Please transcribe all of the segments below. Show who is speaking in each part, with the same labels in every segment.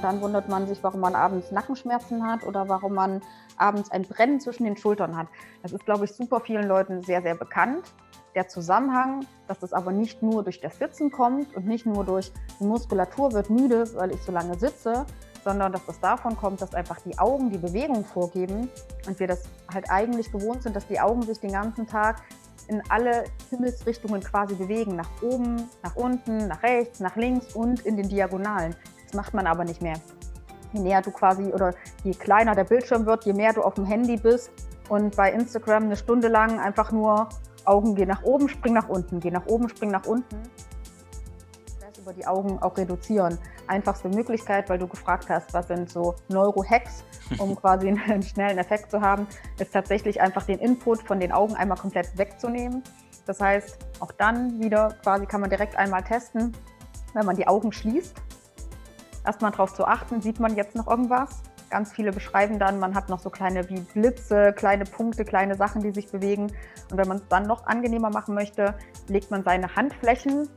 Speaker 1: Und dann wundert man sich, warum man abends Nackenschmerzen hat oder warum man abends ein Brennen zwischen den Schultern hat. Das ist, glaube ich, super vielen Leuten sehr, sehr bekannt. Der Zusammenhang, dass das aber nicht nur durch das Sitzen kommt und nicht nur durch die Muskulatur wird müde, weil ich so lange sitze, sondern dass das davon kommt, dass einfach die Augen die Bewegung vorgeben und wir das halt eigentlich gewohnt sind, dass die Augen sich den ganzen Tag in alle Himmelsrichtungen quasi bewegen, nach oben, nach unten, nach rechts, nach links und in den Diagonalen. Das macht man aber nicht mehr. Je näher du quasi oder je kleiner der Bildschirm wird, je mehr du auf dem Handy bist und bei Instagram eine Stunde lang einfach nur Augen gehen nach oben, spring nach unten, geh nach oben, spring nach unten. Das über die Augen auch reduzieren. Einfachste Möglichkeit, weil du gefragt hast, was sind so Neurohacks, um quasi einen schnellen Effekt zu haben, ist tatsächlich einfach den Input von den Augen einmal komplett wegzunehmen. Das heißt, auch dann wieder quasi kann man direkt einmal testen, wenn man die Augen schließt. Erstmal darauf zu achten, sieht man jetzt noch irgendwas? Ganz viele beschreiben dann, man hat noch so kleine wie Blitze, kleine Punkte, kleine Sachen, die sich bewegen. Und wenn man es dann noch angenehmer machen möchte, legt man seine Handflächen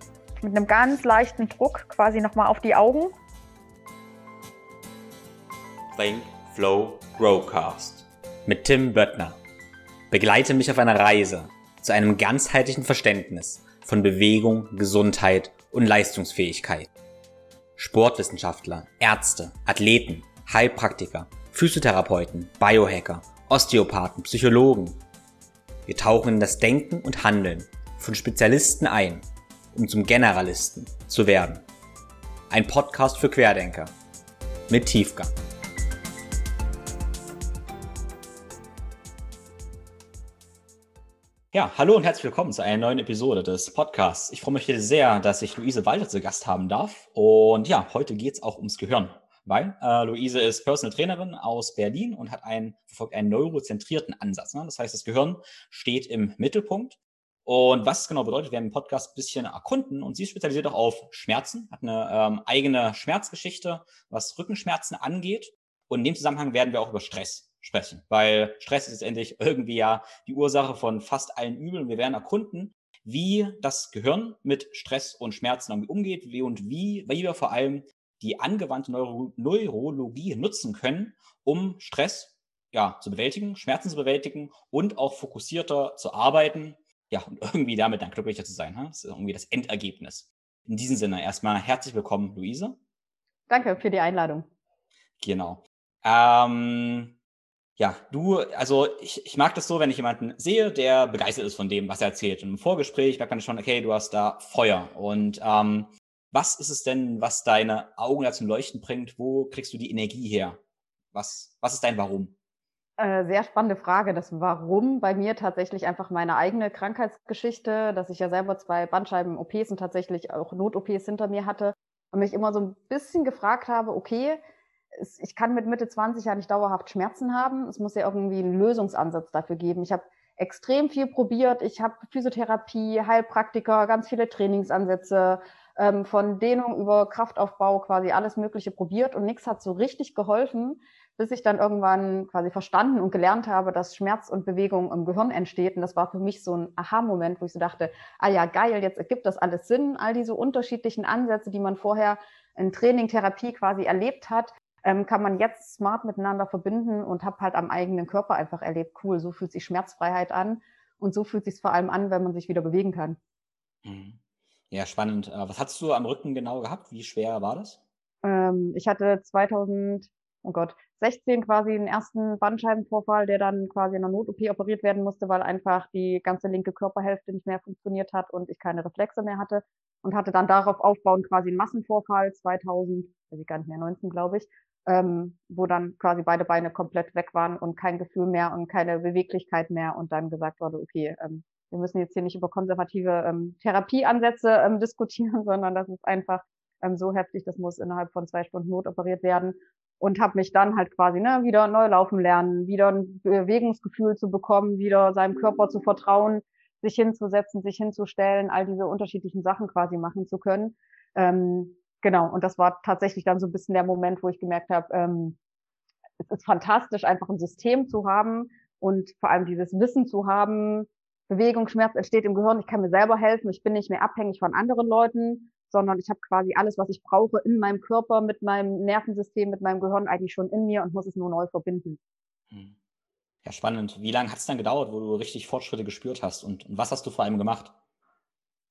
Speaker 1: mit einem ganz leichten Druck quasi nochmal auf die Augen.
Speaker 2: Think Flow Growcast mit Tim Böttner. Begleite mich auf einer Reise zu einem ganzheitlichen Verständnis von Bewegung, Gesundheit und Leistungsfähigkeit. Sportwissenschaftler, Ärzte, Athleten, Heilpraktiker, Physiotherapeuten, Biohacker, Osteopathen, Psychologen. Wir tauchen in das Denken und Handeln von Spezialisten ein, um zum Generalisten zu werden. Ein Podcast für Querdenker mit Tiefgang. Ja, hallo und herzlich willkommen zu einer neuen Episode des Podcasts. Ich freue mich sehr, dass ich Luise Walter zu Gast haben darf. Und ja, heute geht es auch ums Gehirn, weil äh, Luise ist Personal Trainerin aus Berlin und hat einen, verfolgt einen neurozentrierten Ansatz. Ne? Das heißt, das Gehirn steht im Mittelpunkt. Und was es genau bedeutet, werden im Podcast ein bisschen erkunden. Und sie spezialisiert auch auf Schmerzen, hat eine ähm, eigene Schmerzgeschichte, was Rückenschmerzen angeht. Und in dem Zusammenhang werden wir auch über Stress sprechen, weil Stress ist letztendlich irgendwie ja die Ursache von fast allen Übeln. Wir werden erkunden, wie das Gehirn mit Stress und Schmerzen irgendwie umgeht wie und wie, wie wir vor allem die angewandte Neuro Neurologie nutzen können, um Stress ja, zu bewältigen, Schmerzen zu bewältigen und auch fokussierter zu arbeiten. Ja, und irgendwie damit dann glücklicher zu sein. Das ist irgendwie das Endergebnis. In diesem Sinne erstmal herzlich willkommen, Luise.
Speaker 1: Danke für die Einladung.
Speaker 2: Genau. Ähm, ja, du, also ich, ich mag das so, wenn ich jemanden sehe, der begeistert ist von dem, was er erzählt. Und im Vorgespräch merkt man schon, okay, du hast da Feuer. Und ähm, was ist es denn, was deine Augen da zum Leuchten bringt? Wo kriegst du die Energie her? Was, was ist dein Warum?
Speaker 1: Äh, sehr spannende Frage. Das Warum bei mir tatsächlich einfach meine eigene Krankheitsgeschichte, dass ich ja selber zwei Bandscheiben-OPs und tatsächlich auch Not-OPs hinter mir hatte und mich immer so ein bisschen gefragt habe, okay, ich kann mit Mitte 20 ja nicht dauerhaft Schmerzen haben. Es muss ja irgendwie einen Lösungsansatz dafür geben. Ich habe extrem viel probiert. Ich habe Physiotherapie, Heilpraktiker, ganz viele Trainingsansätze, ähm, von Dehnung über Kraftaufbau quasi alles Mögliche probiert und nichts hat so richtig geholfen, bis ich dann irgendwann quasi verstanden und gelernt habe, dass Schmerz und Bewegung im Gehirn entsteht. Und das war für mich so ein Aha-Moment, wo ich so dachte, ah ja, geil, jetzt ergibt das alles Sinn. All diese unterschiedlichen Ansätze, die man vorher in Training, Therapie quasi erlebt hat, ähm, kann man jetzt smart miteinander verbinden und habe halt am eigenen Körper einfach erlebt, cool, so fühlt sich Schmerzfreiheit an und so fühlt sich vor allem an, wenn man sich wieder bewegen kann.
Speaker 2: Mhm. Ja, spannend. Äh, was hast du am Rücken genau gehabt? Wie schwer war das?
Speaker 1: Ähm, ich hatte 2000, oh Gott, 16 quasi den ersten Bandscheibenvorfall, der dann quasi in einer Not-OP operiert werden musste, weil einfach die ganze linke Körperhälfte nicht mehr funktioniert hat und ich keine Reflexe mehr hatte und hatte dann darauf aufbauend quasi einen Massenvorfall 2000, weiß ich gar nicht mehr, 19 glaube ich, ähm, wo dann quasi beide Beine komplett weg waren und kein Gefühl mehr und keine Beweglichkeit mehr und dann gesagt wurde, okay, ähm, wir müssen jetzt hier nicht über konservative ähm, Therapieansätze ähm, diskutieren, sondern das ist einfach ähm, so heftig, das muss innerhalb von zwei Stunden notoperiert werden und habe mich dann halt quasi ne, wieder neu laufen lernen, wieder ein Bewegungsgefühl zu bekommen, wieder seinem Körper zu vertrauen, sich hinzusetzen, sich hinzustellen, all diese unterschiedlichen Sachen quasi machen zu können. Ähm, genau, und das war tatsächlich dann so ein bisschen der Moment, wo ich gemerkt habe, ähm, es ist fantastisch, einfach ein System zu haben und vor allem dieses Wissen zu haben, Bewegungsschmerz entsteht im Gehirn, ich kann mir selber helfen, ich bin nicht mehr abhängig von anderen Leuten, sondern ich habe quasi alles, was ich brauche in meinem Körper, mit meinem Nervensystem, mit meinem Gehirn eigentlich schon in mir und muss es nur neu verbinden.
Speaker 2: Hm. Ja, spannend. Wie lange hat es dann gedauert, wo du richtig Fortschritte gespürt hast und, und was hast du vor allem gemacht?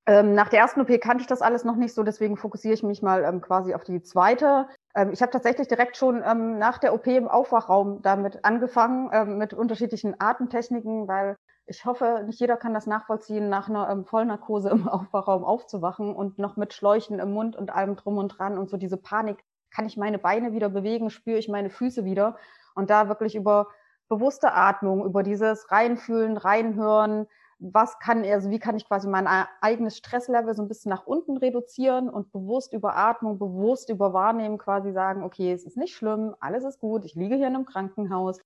Speaker 1: Ähm, nach der ersten OP kannte ich das alles noch nicht so, deswegen fokussiere ich mich mal ähm, quasi auf die zweite. Ähm, ich habe tatsächlich direkt schon ähm, nach der OP im Aufwachraum damit angefangen, ähm, mit unterschiedlichen Atemtechniken, weil ich hoffe, nicht jeder kann das nachvollziehen, nach einer ähm, Vollnarkose im Aufwachraum aufzuwachen und noch mit Schläuchen im Mund und allem drum und dran und so diese Panik, kann ich meine Beine wieder bewegen, spüre ich meine Füße wieder? Und da wirklich über bewusste Atmung, über dieses Reinfühlen, Reinhören, was kann, also wie kann ich quasi mein eigenes Stresslevel so ein bisschen nach unten reduzieren und bewusst über Atmung, bewusst über Wahrnehmen quasi sagen, okay, es ist nicht schlimm, alles ist gut, ich liege hier in einem Krankenhaus,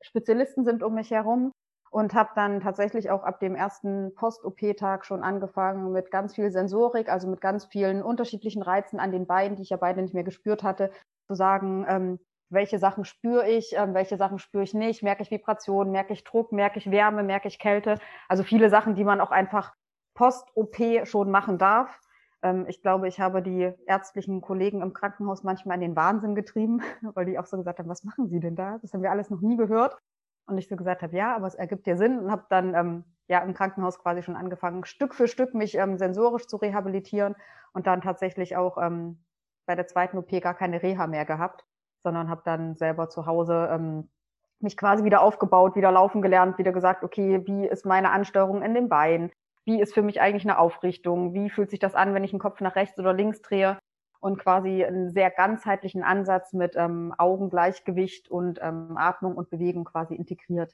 Speaker 1: Spezialisten sind um mich herum und habe dann tatsächlich auch ab dem ersten Post-OP-Tag schon angefangen mit ganz viel Sensorik, also mit ganz vielen unterschiedlichen Reizen an den Beinen, die ich ja beide nicht mehr gespürt hatte, zu sagen, ähm, welche Sachen spüre ich, ähm, welche Sachen spüre ich nicht, merke ich Vibration, merke ich Druck, merke ich Wärme, merke ich Kälte. Also viele Sachen, die man auch einfach post-OP schon machen darf. Ähm, ich glaube, ich habe die ärztlichen Kollegen im Krankenhaus manchmal in den Wahnsinn getrieben, weil die auch so gesagt haben, was machen Sie denn da? Das haben wir alles noch nie gehört. Und ich so gesagt habe, ja, aber es ergibt ja Sinn und habe dann ähm, ja im Krankenhaus quasi schon angefangen, Stück für Stück mich ähm, sensorisch zu rehabilitieren und dann tatsächlich auch ähm, bei der zweiten OP gar keine Reha mehr gehabt sondern habe dann selber zu Hause ähm, mich quasi wieder aufgebaut, wieder laufen gelernt, wieder gesagt, okay, wie ist meine Ansteuerung in den Beinen? Wie ist für mich eigentlich eine Aufrichtung? Wie fühlt sich das an, wenn ich den Kopf nach rechts oder links drehe? Und quasi einen sehr ganzheitlichen Ansatz mit ähm, Augengleichgewicht und ähm, Atmung und Bewegung quasi integriert.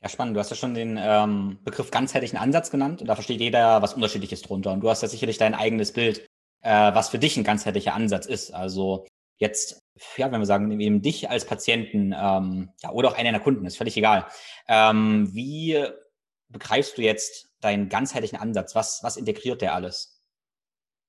Speaker 2: Ja, spannend. Du hast ja schon den ähm, Begriff ganzheitlichen Ansatz genannt und da versteht jeder was Unterschiedliches drunter. Und du hast ja sicherlich dein eigenes Bild, äh, was für dich ein ganzheitlicher Ansatz ist. Also jetzt, ja, wenn wir sagen, eben dich als Patienten ähm, ja, oder auch einen deiner Kunden, ist völlig egal. Ähm, wie begreifst du jetzt deinen ganzheitlichen Ansatz? Was, was integriert der alles?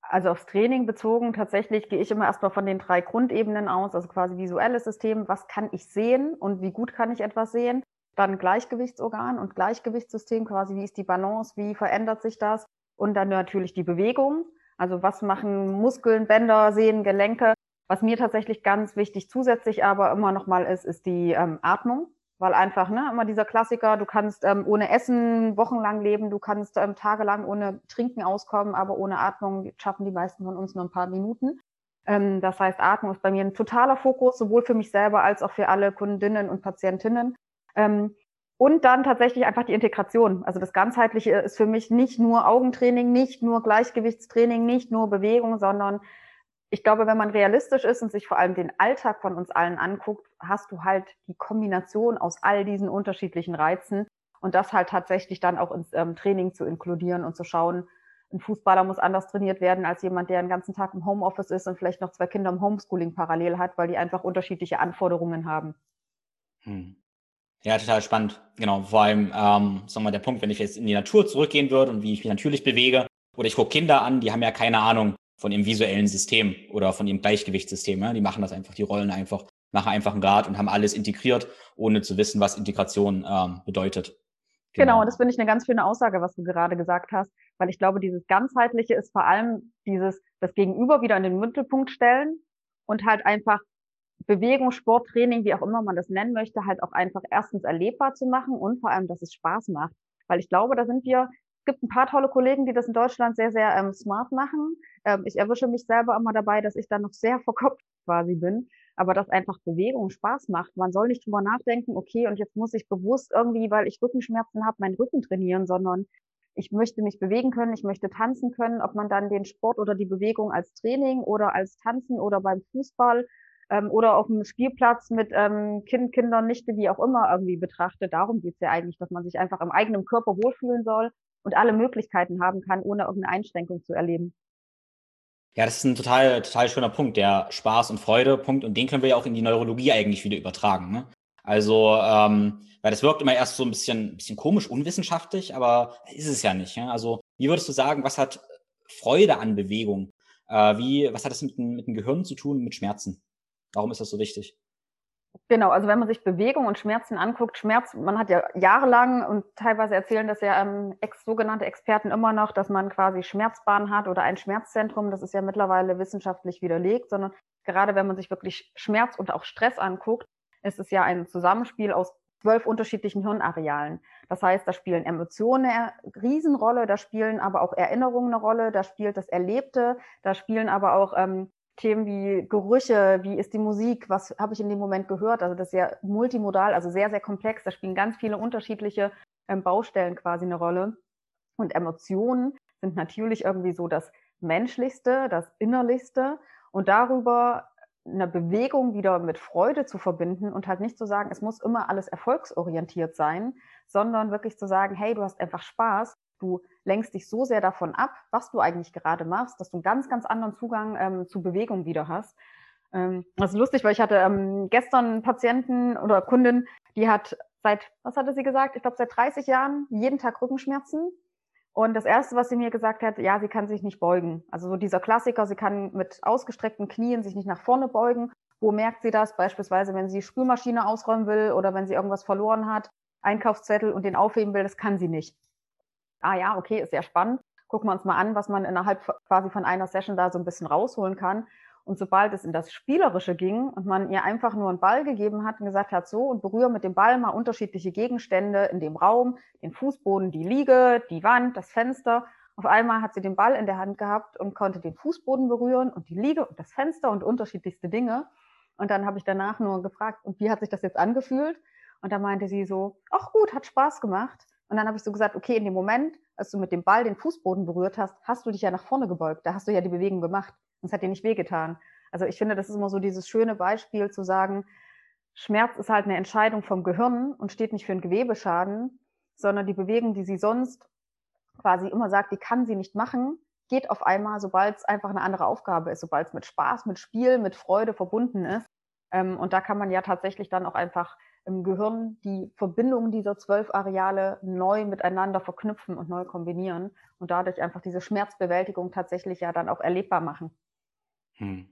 Speaker 1: Also aufs Training bezogen, tatsächlich gehe ich immer erstmal von den drei Grundebenen aus, also quasi visuelles System, was kann ich sehen und wie gut kann ich etwas sehen? Dann Gleichgewichtsorgan und Gleichgewichtssystem, quasi wie ist die Balance, wie verändert sich das? Und dann natürlich die Bewegung, also was machen Muskeln, Bänder, Sehnen, Gelenke, was mir tatsächlich ganz wichtig zusätzlich aber immer noch mal ist, ist die ähm, Atmung. Weil einfach, ne, immer dieser Klassiker, du kannst ähm, ohne Essen wochenlang leben, du kannst ähm, tagelang ohne Trinken auskommen, aber ohne Atmung schaffen die meisten von uns nur ein paar Minuten. Ähm, das heißt, Atmung ist bei mir ein totaler Fokus, sowohl für mich selber als auch für alle Kundinnen und Patientinnen. Ähm, und dann tatsächlich einfach die Integration. Also das Ganzheitliche ist für mich nicht nur Augentraining, nicht nur Gleichgewichtstraining, nicht nur Bewegung, sondern ich glaube, wenn man realistisch ist und sich vor allem den Alltag von uns allen anguckt, hast du halt die Kombination aus all diesen unterschiedlichen Reizen und das halt tatsächlich dann auch ins ähm, Training zu inkludieren und zu schauen, ein Fußballer muss anders trainiert werden als jemand, der den ganzen Tag im Homeoffice ist und vielleicht noch zwei Kinder im Homeschooling parallel hat, weil die einfach unterschiedliche Anforderungen haben.
Speaker 2: Hm. Ja, total spannend. Genau, vor allem, ähm, sagen wir mal, der Punkt, wenn ich jetzt in die Natur zurückgehen würde und wie ich mich natürlich bewege, oder ich gucke Kinder an, die haben ja keine Ahnung, von ihrem visuellen System oder von ihrem Gleichgewichtssystem. Ja? Die machen das einfach, die rollen einfach, machen einfach ein Rad und haben alles integriert, ohne zu wissen, was Integration ähm, bedeutet.
Speaker 1: Genau. genau, und das finde ich eine ganz schöne Aussage, was du gerade gesagt hast, weil ich glaube, dieses ganzheitliche ist vor allem dieses das Gegenüber wieder in den Mittelpunkt stellen und halt einfach Bewegung, Sport, Training, wie auch immer man das nennen möchte, halt auch einfach erstens erlebbar zu machen und vor allem, dass es Spaß macht. Weil ich glaube, da sind wir gibt ein paar tolle Kollegen, die das in Deutschland sehr, sehr ähm, smart machen. Ähm, ich erwische mich selber immer dabei, dass ich da noch sehr verkopft quasi bin, aber dass einfach Bewegung Spaß macht. Man soll nicht drüber nachdenken, okay, und jetzt muss ich bewusst irgendwie, weil ich Rückenschmerzen habe, meinen Rücken trainieren, sondern ich möchte mich bewegen können, ich möchte tanzen können, ob man dann den Sport oder die Bewegung als Training oder als Tanzen oder beim Fußball ähm, oder auf dem Spielplatz mit ähm, Kind, Kindern, Nichte, wie auch immer irgendwie betrachtet. Darum geht's ja eigentlich, dass man sich einfach im eigenen Körper wohlfühlen soll und alle Möglichkeiten haben kann, ohne irgendeine Einschränkung zu erleben.
Speaker 2: Ja, das ist ein total, total schöner Punkt, der Spaß- und Freude-Punkt. Und den können wir ja auch in die Neurologie eigentlich wieder übertragen. Ne? Also, ähm, weil das wirkt immer erst so ein bisschen, bisschen komisch, unwissenschaftlich, aber ist es ja nicht. Ja? Also, wie würdest du sagen, was hat Freude an Bewegung? Äh, wie, was hat das mit, mit dem Gehirn zu tun, mit Schmerzen? Warum ist das so wichtig?
Speaker 1: Genau, also wenn man sich Bewegung und Schmerzen anguckt, Schmerz, man hat ja jahrelang und teilweise erzählen das ja ähm, ex, sogenannte Experten immer noch, dass man quasi Schmerzbahn hat oder ein Schmerzzentrum. Das ist ja mittlerweile wissenschaftlich widerlegt, sondern gerade wenn man sich wirklich Schmerz und auch Stress anguckt, ist es ja ein Zusammenspiel aus zwölf unterschiedlichen Hirnarealen. Das heißt, da spielen Emotionen eine Riesenrolle, da spielen aber auch Erinnerungen eine Rolle, da spielt das Erlebte, da spielen aber auch ähm, Themen wie Gerüche, wie ist die Musik, was habe ich in dem Moment gehört. Also das ist ja multimodal, also sehr, sehr komplex. Da spielen ganz viele unterschiedliche ähm, Baustellen quasi eine Rolle. Und Emotionen sind natürlich irgendwie so das Menschlichste, das Innerlichste. Und darüber eine Bewegung wieder mit Freude zu verbinden und halt nicht zu sagen, es muss immer alles erfolgsorientiert sein, sondern wirklich zu sagen, hey, du hast einfach Spaß, du lenkst dich so sehr davon ab, was du eigentlich gerade machst, dass du einen ganz, ganz anderen Zugang ähm, zu Bewegung wieder hast. Ähm, das ist lustig, weil ich hatte ähm, gestern einen Patienten oder Kundin, die hat seit, was hatte sie gesagt? Ich glaube, seit 30 Jahren jeden Tag Rückenschmerzen. Und das Erste, was sie mir gesagt hat, ja, sie kann sich nicht beugen. Also so dieser Klassiker, sie kann mit ausgestreckten Knien sich nicht nach vorne beugen. Wo merkt sie das? Beispielsweise, wenn sie Spülmaschine ausräumen will oder wenn sie irgendwas verloren hat, Einkaufszettel und den aufheben will, das kann sie nicht ah ja, okay, ist sehr spannend. Gucken wir uns mal an, was man innerhalb quasi von einer Session da so ein bisschen rausholen kann. Und sobald es in das Spielerische ging und man ihr einfach nur einen Ball gegeben hat und gesagt hat, so, und berühre mit dem Ball mal unterschiedliche Gegenstände in dem Raum, den Fußboden, die Liege, die Wand, das Fenster. Auf einmal hat sie den Ball in der Hand gehabt und konnte den Fußboden berühren und die Liege und das Fenster und unterschiedlichste Dinge. Und dann habe ich danach nur gefragt, und wie hat sich das jetzt angefühlt? Und da meinte sie so, ach gut, hat Spaß gemacht. Und dann habe ich so gesagt, okay, in dem Moment, als du mit dem Ball den Fußboden berührt hast, hast du dich ja nach vorne gebeugt. Da hast du ja die Bewegung gemacht. Und es hat dir nicht wehgetan. Also ich finde, das ist immer so dieses schöne Beispiel zu sagen, Schmerz ist halt eine Entscheidung vom Gehirn und steht nicht für einen Gewebeschaden, sondern die Bewegung, die sie sonst quasi immer sagt, die kann sie nicht machen, geht auf einmal, sobald es einfach eine andere Aufgabe ist, sobald es mit Spaß, mit Spiel, mit Freude verbunden ist. Ähm, und da kann man ja tatsächlich dann auch einfach im Gehirn die Verbindungen dieser zwölf Areale neu miteinander verknüpfen und neu kombinieren und dadurch einfach diese Schmerzbewältigung tatsächlich ja dann auch erlebbar machen.
Speaker 2: Hm.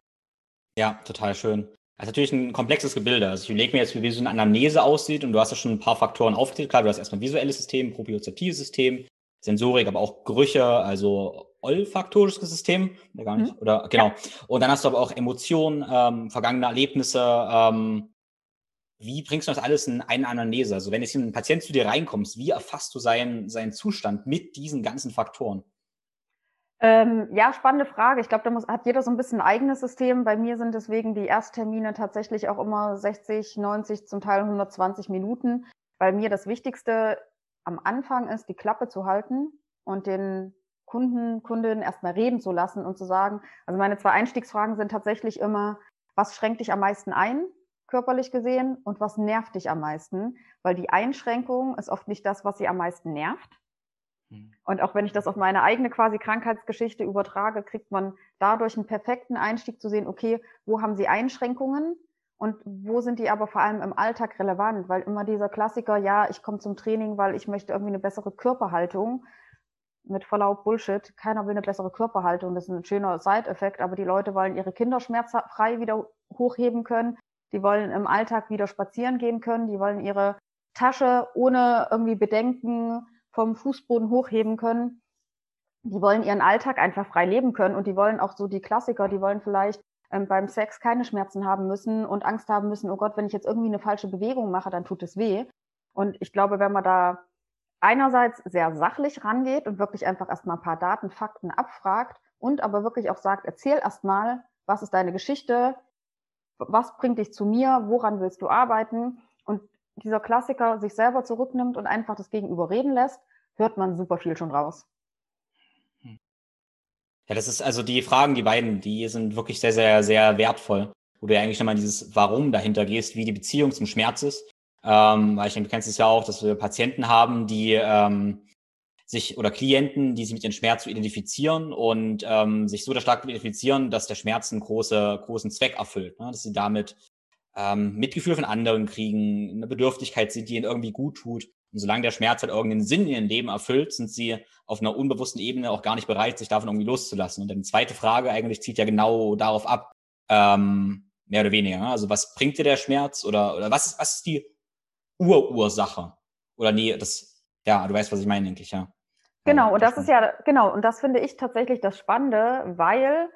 Speaker 2: Ja, total schön. Das ist natürlich ein komplexes Gebilde. Also ich überlege mir jetzt, wie so eine Anamnese aussieht und du hast ja schon ein paar Faktoren aufgezählt. Klar, du hast erstmal visuelles System, propriozeptives System, Sensorik, aber auch Gerüche, also olfaktorisches System, oder gar nicht, mhm. oder genau. Ja. Und dann hast du aber auch Emotionen, ähm, vergangene Erlebnisse, ähm, wie bringst du das alles in eine Anamnese? Also wenn jetzt ein Patient zu dir reinkommt, wie erfasst du seinen, seinen Zustand mit diesen ganzen Faktoren?
Speaker 1: Ähm, ja, spannende Frage. Ich glaube, da muss, hat jeder so ein bisschen ein eigenes System. Bei mir sind deswegen die Ersttermine tatsächlich auch immer 60, 90, zum Teil 120 Minuten, weil mir das Wichtigste am Anfang ist, die Klappe zu halten und den Kunden, Kundinnen erstmal reden zu lassen und zu sagen, also meine zwei Einstiegsfragen sind tatsächlich immer, was schränkt dich am meisten ein? Körperlich gesehen und was nervt dich am meisten? Weil die Einschränkung ist oft nicht das, was sie am meisten nervt. Hm. Und auch wenn ich das auf meine eigene quasi Krankheitsgeschichte übertrage, kriegt man dadurch einen perfekten Einstieg zu sehen, okay, wo haben sie Einschränkungen und wo sind die aber vor allem im Alltag relevant? Weil immer dieser Klassiker, ja, ich komme zum Training, weil ich möchte irgendwie eine bessere Körperhaltung. Mit Verlaub Bullshit. Keiner will eine bessere Körperhaltung. Das ist ein schöner Side-Effekt, aber die Leute wollen ihre Kinder schmerzfrei wieder hochheben können die wollen im Alltag wieder spazieren gehen können, die wollen ihre Tasche ohne irgendwie Bedenken vom Fußboden hochheben können. Die wollen ihren Alltag einfach frei leben können und die wollen auch so die Klassiker, die wollen vielleicht ähm, beim Sex keine Schmerzen haben müssen und Angst haben müssen, oh Gott, wenn ich jetzt irgendwie eine falsche Bewegung mache, dann tut es weh. Und ich glaube, wenn man da einerseits sehr sachlich rangeht und wirklich einfach erstmal ein paar Daten, Fakten abfragt und aber wirklich auch sagt, erzähl erstmal, was ist deine Geschichte, was bringt dich zu mir, woran willst du arbeiten? Und dieser Klassiker sich selber zurücknimmt und einfach das Gegenüber reden lässt, hört man super viel schon raus.
Speaker 2: Hm. Ja, das ist also die Fragen, die beiden, die sind wirklich sehr, sehr, sehr wertvoll, wo du ja eigentlich nochmal dieses Warum dahinter gehst, wie die Beziehung zum Schmerz ist. Ähm, weil ich denke, du kennst es ja auch, dass wir Patienten haben, die ähm, sich oder Klienten, die sich mit dem Schmerz identifizieren und ähm, sich so stark identifizieren, dass der Schmerz einen große, großen Zweck erfüllt, ne? dass sie damit ähm, Mitgefühl von anderen kriegen, eine Bedürftigkeit sind, die ihnen irgendwie gut tut. Und solange der Schmerz halt irgendeinen Sinn in ihrem Leben erfüllt, sind sie auf einer unbewussten Ebene auch gar nicht bereit, sich davon irgendwie loszulassen. Und dann die zweite Frage eigentlich zieht ja genau darauf ab, ähm, mehr oder weniger. Ne? Also was bringt dir der Schmerz oder, oder was, ist, was ist die Urursache? Oder nee, das, ja, du weißt, was ich meine, denke ich, ja.
Speaker 1: Genau, und das ist ja, genau, und das finde ich tatsächlich das Spannende, weil,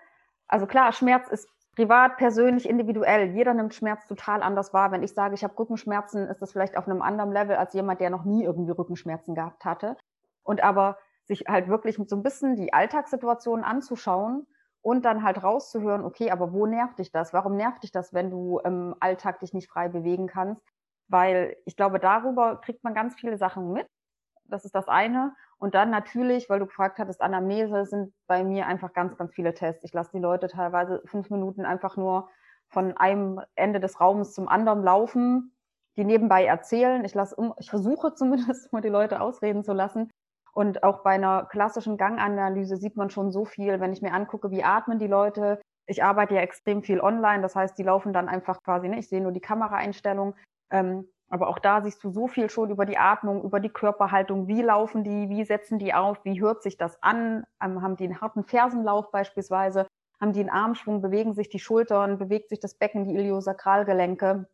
Speaker 1: also klar, Schmerz ist privat, persönlich, individuell. Jeder nimmt Schmerz total anders wahr. Wenn ich sage, ich habe Rückenschmerzen, ist das vielleicht auf einem anderen Level als jemand, der noch nie irgendwie Rückenschmerzen gehabt hatte. Und aber sich halt wirklich mit so ein bisschen die Alltagssituation anzuschauen und dann halt rauszuhören, okay, aber wo nervt dich das? Warum nervt dich das, wenn du im Alltag dich nicht frei bewegen kannst? Weil ich glaube, darüber kriegt man ganz viele Sachen mit. Das ist das eine. Und dann natürlich, weil du gefragt hattest, Anamnese sind bei mir einfach ganz, ganz viele Tests. Ich lasse die Leute teilweise fünf Minuten einfach nur von einem Ende des Raums zum anderen laufen, die nebenbei erzählen. Ich lasse, ich versuche zumindest mal die Leute ausreden zu lassen. Und auch bei einer klassischen Ganganalyse sieht man schon so viel, wenn ich mir angucke, wie atmen die Leute. Ich arbeite ja extrem viel online, das heißt, die laufen dann einfach quasi, ne, ich sehe nur die Kameraeinstellung. Ähm, aber auch da siehst du so viel schon über die Atmung, über die Körperhaltung. Wie laufen die? Wie setzen die auf? Wie hört sich das an? Ähm, haben die einen harten Fersenlauf beispielsweise? Haben die einen Armschwung? Bewegen sich die Schultern? Bewegt sich das Becken, die Iliosakralgelenke?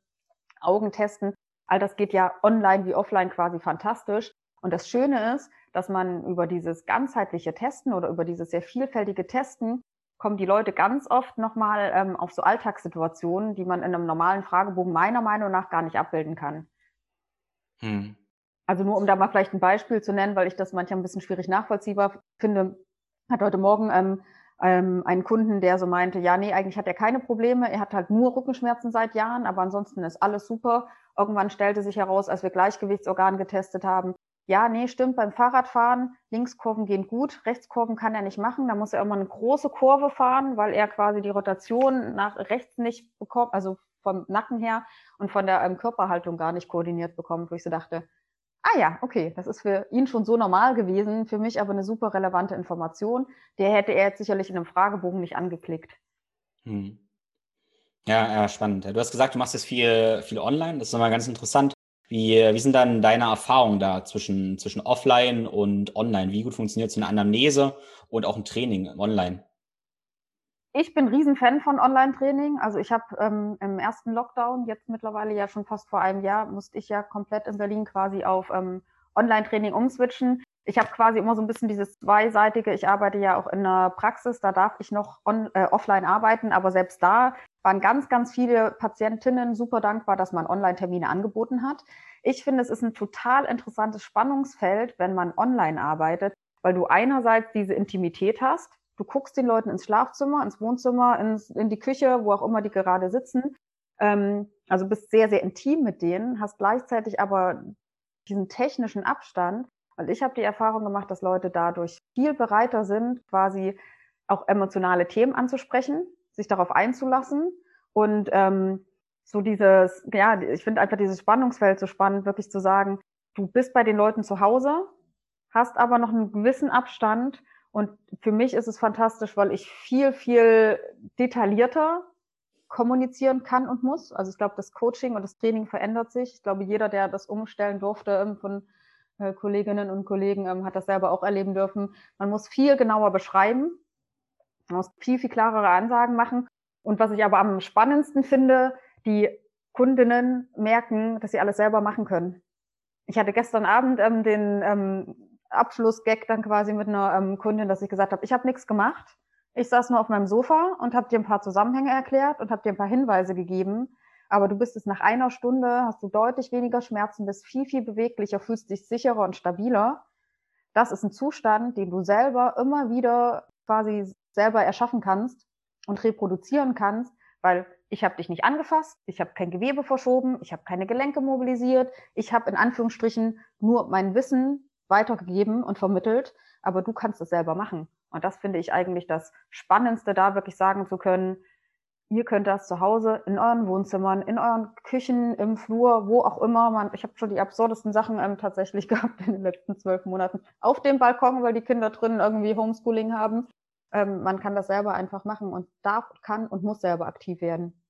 Speaker 1: Augen testen. All das geht ja online wie offline quasi fantastisch. Und das Schöne ist, dass man über dieses ganzheitliche Testen oder über dieses sehr vielfältige Testen kommen die Leute ganz oft nochmal ähm, auf so Alltagssituationen, die man in einem normalen Fragebogen meiner Meinung nach gar nicht abbilden kann. Hm. Also nur um da mal vielleicht ein Beispiel zu nennen, weil ich das manchmal ein bisschen schwierig nachvollziehbar finde, hat heute Morgen ähm, ähm, einen Kunden, der so meinte, ja, nee, eigentlich hat er keine Probleme, er hat halt nur Rückenschmerzen seit Jahren, aber ansonsten ist alles super. Irgendwann stellte sich heraus, als wir Gleichgewichtsorgan getestet haben, ja, nee, stimmt, beim Fahrradfahren, Linkskurven gehen gut, Rechtskurven kann er nicht machen, da muss er immer eine große Kurve fahren, weil er quasi die Rotation nach rechts nicht bekommt, also vom Nacken her und von der ähm, Körperhaltung gar nicht koordiniert bekommt, wo ich so dachte, ah ja, okay, das ist für ihn schon so normal gewesen, für mich aber eine super relevante Information, der hätte er jetzt sicherlich in einem Fragebogen nicht angeklickt. Hm.
Speaker 2: Ja, ja, spannend. Du hast gesagt, du machst jetzt viel, viel online. Das ist nochmal ganz interessant. Wie, wie sind dann deine Erfahrungen da zwischen, zwischen Offline und Online? Wie gut funktioniert so eine Anamnese und auch ein Training online?
Speaker 1: Ich bin Riesenfan von Online-Training. Also ich habe ähm, im ersten Lockdown, jetzt mittlerweile ja schon fast vor einem Jahr, musste ich ja komplett in Berlin quasi auf ähm, Online-Training umswitchen. Ich habe quasi immer so ein bisschen dieses zweiseitige, ich arbeite ja auch in der Praxis, da darf ich noch on, äh, offline arbeiten, aber selbst da waren ganz, ganz viele Patientinnen super dankbar, dass man Online-Termine angeboten hat. Ich finde, es ist ein total interessantes Spannungsfeld, wenn man online arbeitet, weil du einerseits diese Intimität hast. Du guckst den Leuten ins Schlafzimmer, ins Wohnzimmer, ins, in die Küche, wo auch immer die gerade sitzen. Ähm, also bist sehr, sehr intim mit denen, hast gleichzeitig aber diesen technischen Abstand. Und ich habe die Erfahrung gemacht, dass Leute dadurch viel bereiter sind, quasi auch emotionale Themen anzusprechen, sich darauf einzulassen und ähm, so dieses, ja, ich finde einfach dieses Spannungsfeld so spannend, wirklich zu sagen, du bist bei den Leuten zu Hause, hast aber noch einen gewissen Abstand und für mich ist es fantastisch, weil ich viel, viel detaillierter kommunizieren kann und muss. Also ich glaube, das Coaching und das Training verändert sich. Ich glaube, jeder, der das umstellen durfte von Kolleginnen und Kollegen, ähm, hat das selber auch erleben dürfen. Man muss viel genauer beschreiben, man muss viel, viel klarere Ansagen machen. Und was ich aber am spannendsten finde, die Kundinnen merken, dass sie alles selber machen können. Ich hatte gestern Abend ähm, den ähm, Abschlussgag dann quasi mit einer ähm, Kundin, dass ich gesagt habe, ich habe nichts gemacht. Ich saß nur auf meinem Sofa und habe dir ein paar Zusammenhänge erklärt und habe dir ein paar Hinweise gegeben. Aber du bist es nach einer Stunde, hast du deutlich weniger Schmerzen, bist viel, viel beweglicher, fühlst dich sicherer und stabiler. Das ist ein Zustand, den du selber immer wieder quasi selber erschaffen kannst und reproduzieren kannst, weil ich habe dich nicht angefasst, ich habe kein Gewebe verschoben, ich habe keine Gelenke mobilisiert, ich habe in Anführungsstrichen nur mein Wissen weitergegeben und vermittelt, aber du kannst es selber machen. Und das finde ich eigentlich das Spannendste, da wirklich sagen zu können, ihr könnt das zu Hause in euren Wohnzimmern, in euren Küchen, im Flur, wo auch immer. Man, ich habe schon die absurdesten Sachen ähm, tatsächlich gehabt in den letzten zwölf Monaten. Auf dem Balkon, weil die Kinder drinnen irgendwie Homeschooling haben. Ähm, man kann das selber einfach machen und darf, kann und muss selber aktiv werden.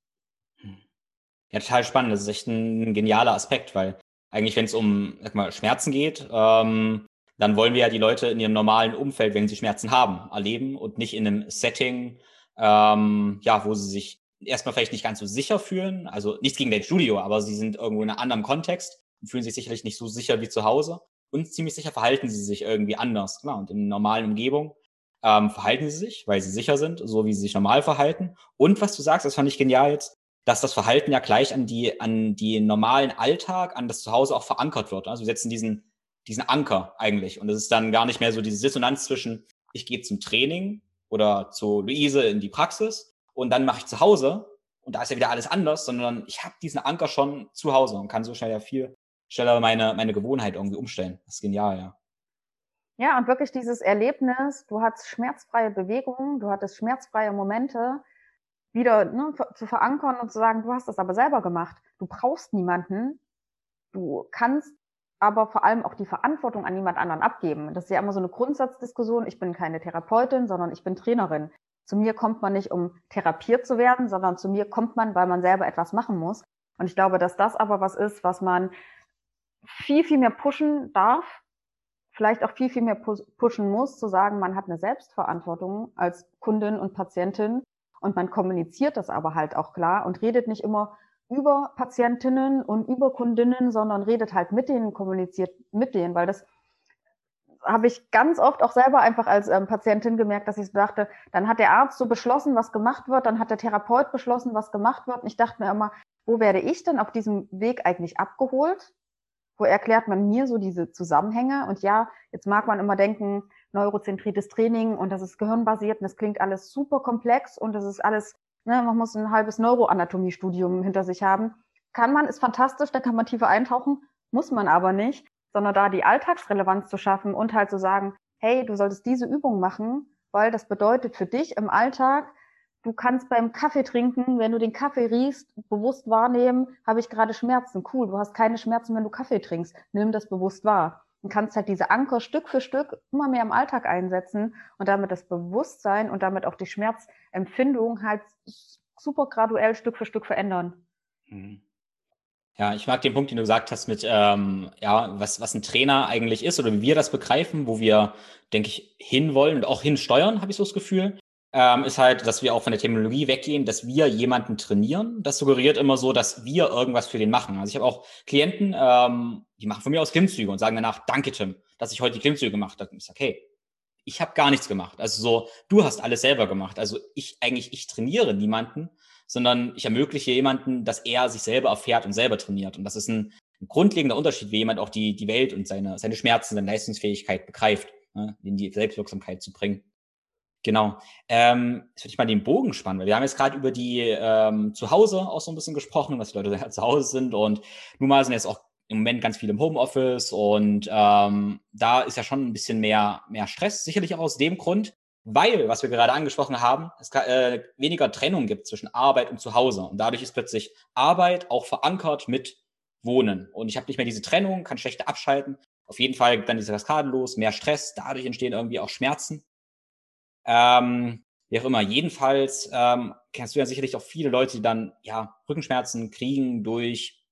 Speaker 2: Ja, total spannend. Das ist echt ein genialer Aspekt, weil eigentlich, wenn es um sag mal, Schmerzen geht, ähm, dann wollen wir ja die Leute in ihrem normalen Umfeld, wenn sie Schmerzen haben, erleben und nicht in einem Setting, ähm, ja, wo sie sich erstmal vielleicht nicht ganz so sicher fühlen. Also nichts gegen dein Studio, aber sie sind irgendwo in einem anderen Kontext und fühlen sich sicherlich nicht so sicher wie zu Hause. Und ziemlich sicher verhalten sie sich irgendwie anders. Klar, und in normalen Umgebung ähm, verhalten sie sich, weil sie sicher sind, so wie sie sich normal verhalten. Und was du sagst, das fand ich genial jetzt, dass das Verhalten ja gleich an die, an die normalen Alltag, an das Zuhause auch verankert wird. Also wir setzen diesen, diesen Anker eigentlich. Und es ist dann gar nicht mehr so diese Dissonanz zwischen, ich gehe zum Training oder zu Luise in die Praxis und dann mache ich zu Hause und da ist ja wieder alles anders, sondern ich habe diesen Anker schon zu Hause und kann so schnell ja viel schneller meine, meine Gewohnheit irgendwie umstellen. Das ist genial, ja.
Speaker 1: Ja, und wirklich dieses Erlebnis, du hattest schmerzfreie Bewegungen, du hattest schmerzfreie Momente, wieder ne, zu verankern und zu sagen, du hast das aber selber gemacht. Du brauchst niemanden. Du kannst aber vor allem auch die Verantwortung an jemand anderen abgeben. Das ist ja immer so eine Grundsatzdiskussion. Ich bin keine Therapeutin, sondern ich bin Trainerin. Zu mir kommt man nicht, um therapiert zu werden, sondern zu mir kommt man, weil man selber etwas machen muss. Und ich glaube, dass das aber was ist, was man viel, viel mehr pushen darf, vielleicht auch viel, viel mehr pushen muss, zu sagen, man hat eine Selbstverantwortung als Kundin und Patientin und man kommuniziert das aber halt auch klar und redet nicht immer über Patientinnen und über Kundinnen, sondern redet halt mit denen, kommuniziert mit denen, weil das habe ich ganz oft auch selber einfach als ähm, Patientin gemerkt, dass ich dachte, dann hat der Arzt so beschlossen, was gemacht wird, dann hat der Therapeut beschlossen, was gemacht wird. Und ich dachte mir immer, wo werde ich denn auf diesem Weg eigentlich abgeholt? Wo erklärt man mir so diese Zusammenhänge? Und ja, jetzt mag man immer denken, neurozentriertes Training und das ist gehirnbasiert und das klingt alles super komplex und das ist alles, ne, man muss ein halbes Neuroanatomiestudium hinter sich haben. Kann man, ist fantastisch, da kann man tiefer eintauchen, muss man aber nicht, sondern da die Alltagsrelevanz zu schaffen und halt zu sagen, hey, du solltest diese Übung machen, weil das bedeutet für dich im Alltag, du kannst beim Kaffee trinken, wenn du den Kaffee riechst, bewusst wahrnehmen, habe ich gerade Schmerzen. Cool, du hast keine Schmerzen, wenn du Kaffee trinkst. Nimm das bewusst wahr und kannst halt diese Anker Stück für Stück immer mehr im Alltag einsetzen und damit das Bewusstsein und damit auch die Schmerzempfindung halt super graduell Stück für Stück verändern. Mhm.
Speaker 2: Ja, ich mag den Punkt, den du gesagt hast mit, ähm, ja, was, was ein Trainer eigentlich ist oder wie wir das begreifen, wo wir, denke ich, hinwollen und auch hinsteuern, habe ich so das Gefühl ähm, ist halt, dass wir auch von der Terminologie weggehen, dass wir jemanden trainieren. Das suggeriert immer so, dass wir irgendwas für den machen. Also ich habe auch Klienten, ähm, die machen von mir aus Klimmzüge und sagen danach, danke Tim, dass ich heute die Klimmzüge gemacht habe. Und ich sage, hey, ich habe gar nichts gemacht. Also so, du hast alles selber gemacht. Also ich eigentlich, ich trainiere niemanden, sondern ich ermögliche jemanden, dass er sich selber erfährt und selber trainiert. Und das ist ein, ein grundlegender Unterschied, wie jemand auch die, die Welt und seine, seine Schmerzen, seine Leistungsfähigkeit begreift, ne, in die Selbstwirksamkeit zu bringen. Genau. Ähm, jetzt würde ich mal den Bogen spannen, weil wir haben jetzt gerade über die ähm, zu Hause auch so ein bisschen gesprochen, dass die Leute zu Hause sind und nun mal sind jetzt auch im Moment ganz viele im Homeoffice und ähm, da ist ja schon ein bisschen mehr, mehr Stress, sicherlich auch aus dem Grund, weil, was wir gerade angesprochen haben, es äh, weniger Trennung gibt zwischen Arbeit und Zuhause und dadurch ist plötzlich Arbeit auch verankert mit Wohnen und ich habe nicht mehr diese Trennung, kann schlechter abschalten. Auf jeden Fall dann diese Kaskaden los, mehr Stress, dadurch entstehen irgendwie auch Schmerzen. Ähm, wie auch immer. Jedenfalls ähm, kennst du ja sicherlich auch viele Leute, die dann ja Rückenschmerzen kriegen durch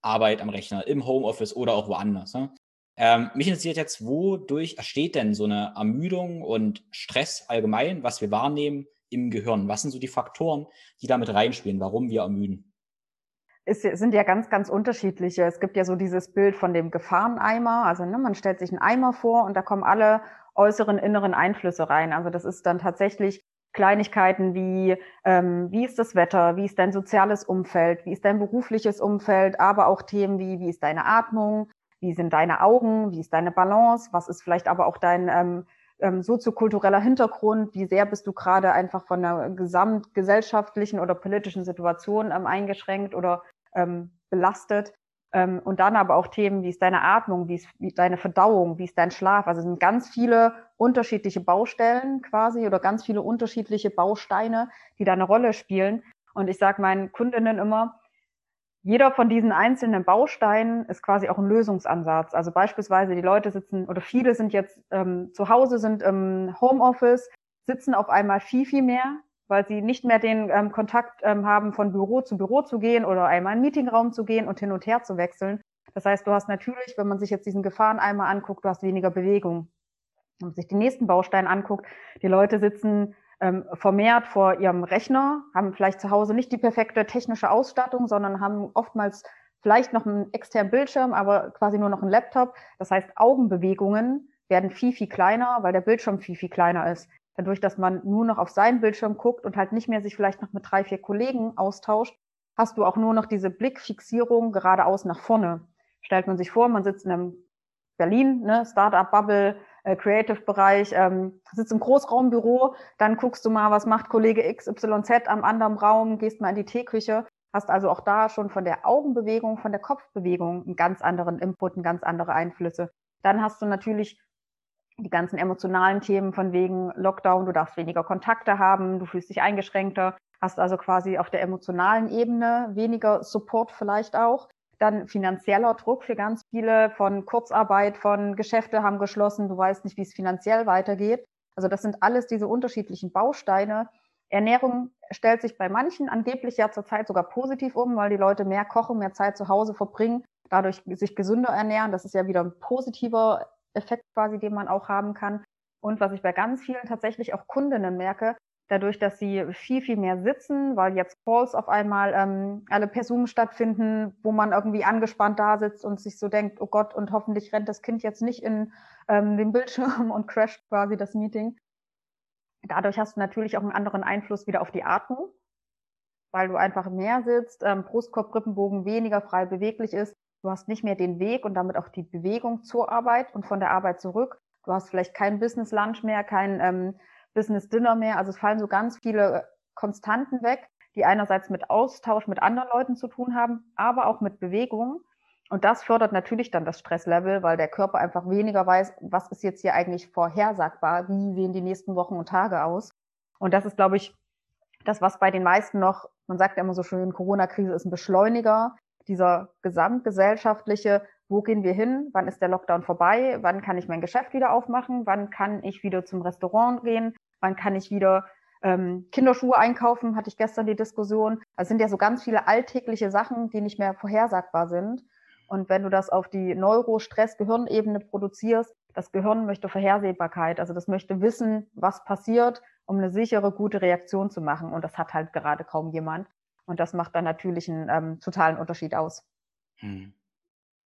Speaker 2: Arbeit am Rechner, im Homeoffice oder auch woanders. Ne? Ähm, mich interessiert jetzt, wodurch entsteht denn so eine Ermüdung und Stress allgemein, was wir wahrnehmen im Gehirn? Was sind so die Faktoren, die damit reinspielen, warum wir ermüden?
Speaker 1: Es sind ja ganz, ganz unterschiedliche. Es gibt ja so dieses Bild von dem Gefahreneimer. Also ne, man stellt sich einen Eimer vor und da kommen alle äußeren, inneren Einflüsse rein. Also das ist dann tatsächlich Kleinigkeiten wie, ähm, wie ist das Wetter, wie ist dein soziales Umfeld, wie ist dein berufliches Umfeld, aber auch Themen wie, wie ist deine Atmung, wie sind deine Augen, wie ist deine Balance, was ist vielleicht aber auch dein ähm, ähm, soziokultureller Hintergrund, wie sehr bist du gerade einfach von der gesamtgesellschaftlichen oder politischen Situation ähm, eingeschränkt oder ähm, belastet. Ähm, und dann aber auch Themen, wie ist deine Atmung, wie ist wie deine Verdauung, wie ist dein Schlaf. Also es sind ganz viele unterschiedliche Baustellen quasi oder ganz viele unterschiedliche Bausteine, die da eine Rolle spielen. Und ich sage meinen Kundinnen immer, jeder von diesen einzelnen Bausteinen ist quasi auch ein Lösungsansatz. Also beispielsweise die Leute sitzen oder viele sind jetzt ähm, zu Hause, sind im Homeoffice, sitzen auf einmal viel, viel mehr weil sie nicht mehr den ähm, Kontakt ähm, haben, von Büro zu Büro zu gehen oder einmal in einen Meetingraum zu gehen und hin und her zu wechseln. Das heißt, du hast natürlich, wenn man sich jetzt diesen Gefahreneimer anguckt, du hast weniger Bewegung. Wenn man sich den nächsten Baustein anguckt, die Leute sitzen ähm, vermehrt vor ihrem Rechner, haben vielleicht zu Hause nicht die perfekte technische Ausstattung, sondern haben oftmals vielleicht noch einen externen Bildschirm, aber quasi nur noch einen Laptop. Das heißt, Augenbewegungen werden viel, viel kleiner, weil der Bildschirm viel, viel kleiner ist. Dadurch, dass man nur noch auf seinen Bildschirm guckt und halt nicht mehr sich vielleicht noch mit drei, vier Kollegen austauscht, hast du auch nur noch diese Blickfixierung geradeaus nach vorne. Stellt man sich vor, man sitzt in einem Berlin, ne, Startup-Bubble, äh, Creative-Bereich, ähm, sitzt im Großraumbüro, dann guckst du mal, was macht Kollege XYZ am anderen Raum, gehst mal in die Teeküche, hast also auch da schon von der Augenbewegung, von der Kopfbewegung einen ganz anderen Input, einen ganz andere Einflüsse. Dann hast du natürlich die ganzen emotionalen Themen von wegen Lockdown, du darfst weniger Kontakte haben, du fühlst dich eingeschränkter, hast also quasi auf der emotionalen Ebene weniger Support vielleicht auch. Dann finanzieller Druck für ganz viele von Kurzarbeit, von Geschäfte haben geschlossen, du weißt nicht, wie es finanziell weitergeht. Also das sind alles diese unterschiedlichen Bausteine. Ernährung stellt sich bei manchen angeblich ja zurzeit sogar positiv um, weil die Leute mehr kochen, mehr Zeit zu Hause verbringen, dadurch sich gesünder ernähren. Das ist ja wieder ein positiver Effekt quasi, den man auch haben kann. Und was ich bei ganz vielen tatsächlich auch Kundinnen merke, dadurch, dass sie viel, viel mehr sitzen, weil jetzt Calls auf einmal ähm, alle per Zoom stattfinden, wo man irgendwie angespannt da sitzt und sich so denkt, oh Gott, und hoffentlich rennt das Kind jetzt nicht in ähm, den Bildschirm und crasht quasi das Meeting. Dadurch hast du natürlich auch einen anderen Einfluss wieder auf die Atmung, weil du einfach mehr sitzt, ähm, Brustkorb, Rippenbogen weniger frei beweglich ist. Du hast nicht mehr den Weg und damit auch die Bewegung zur Arbeit und von der Arbeit zurück. Du hast vielleicht kein Business Lunch mehr, kein ähm, Business Dinner mehr. Also es fallen so ganz viele äh, Konstanten weg, die einerseits mit Austausch mit anderen Leuten zu tun haben, aber auch mit Bewegung. Und das fördert natürlich dann das Stresslevel, weil der Körper einfach weniger weiß, was ist jetzt hier eigentlich vorhersagbar, wie sehen die nächsten Wochen und Tage aus. Und das ist, glaube ich, das, was bei den meisten noch, man sagt ja immer so schön, Corona-Krise ist ein Beschleuniger, dieser gesamtgesellschaftliche, wo gehen wir hin, wann ist der Lockdown vorbei, wann kann ich mein Geschäft wieder aufmachen, wann kann ich wieder zum Restaurant gehen, wann kann ich wieder ähm, Kinderschuhe einkaufen, hatte ich gestern die Diskussion. Also sind ja so ganz viele alltägliche Sachen, die nicht mehr vorhersagbar sind. Und wenn du das auf die Neurostress-Gehirnebene produzierst, das Gehirn möchte Vorhersehbarkeit, also das möchte wissen, was passiert, um eine sichere, gute Reaktion zu machen. Und das hat halt gerade kaum jemand. Und das macht dann natürlich einen ähm, totalen Unterschied aus. Hm.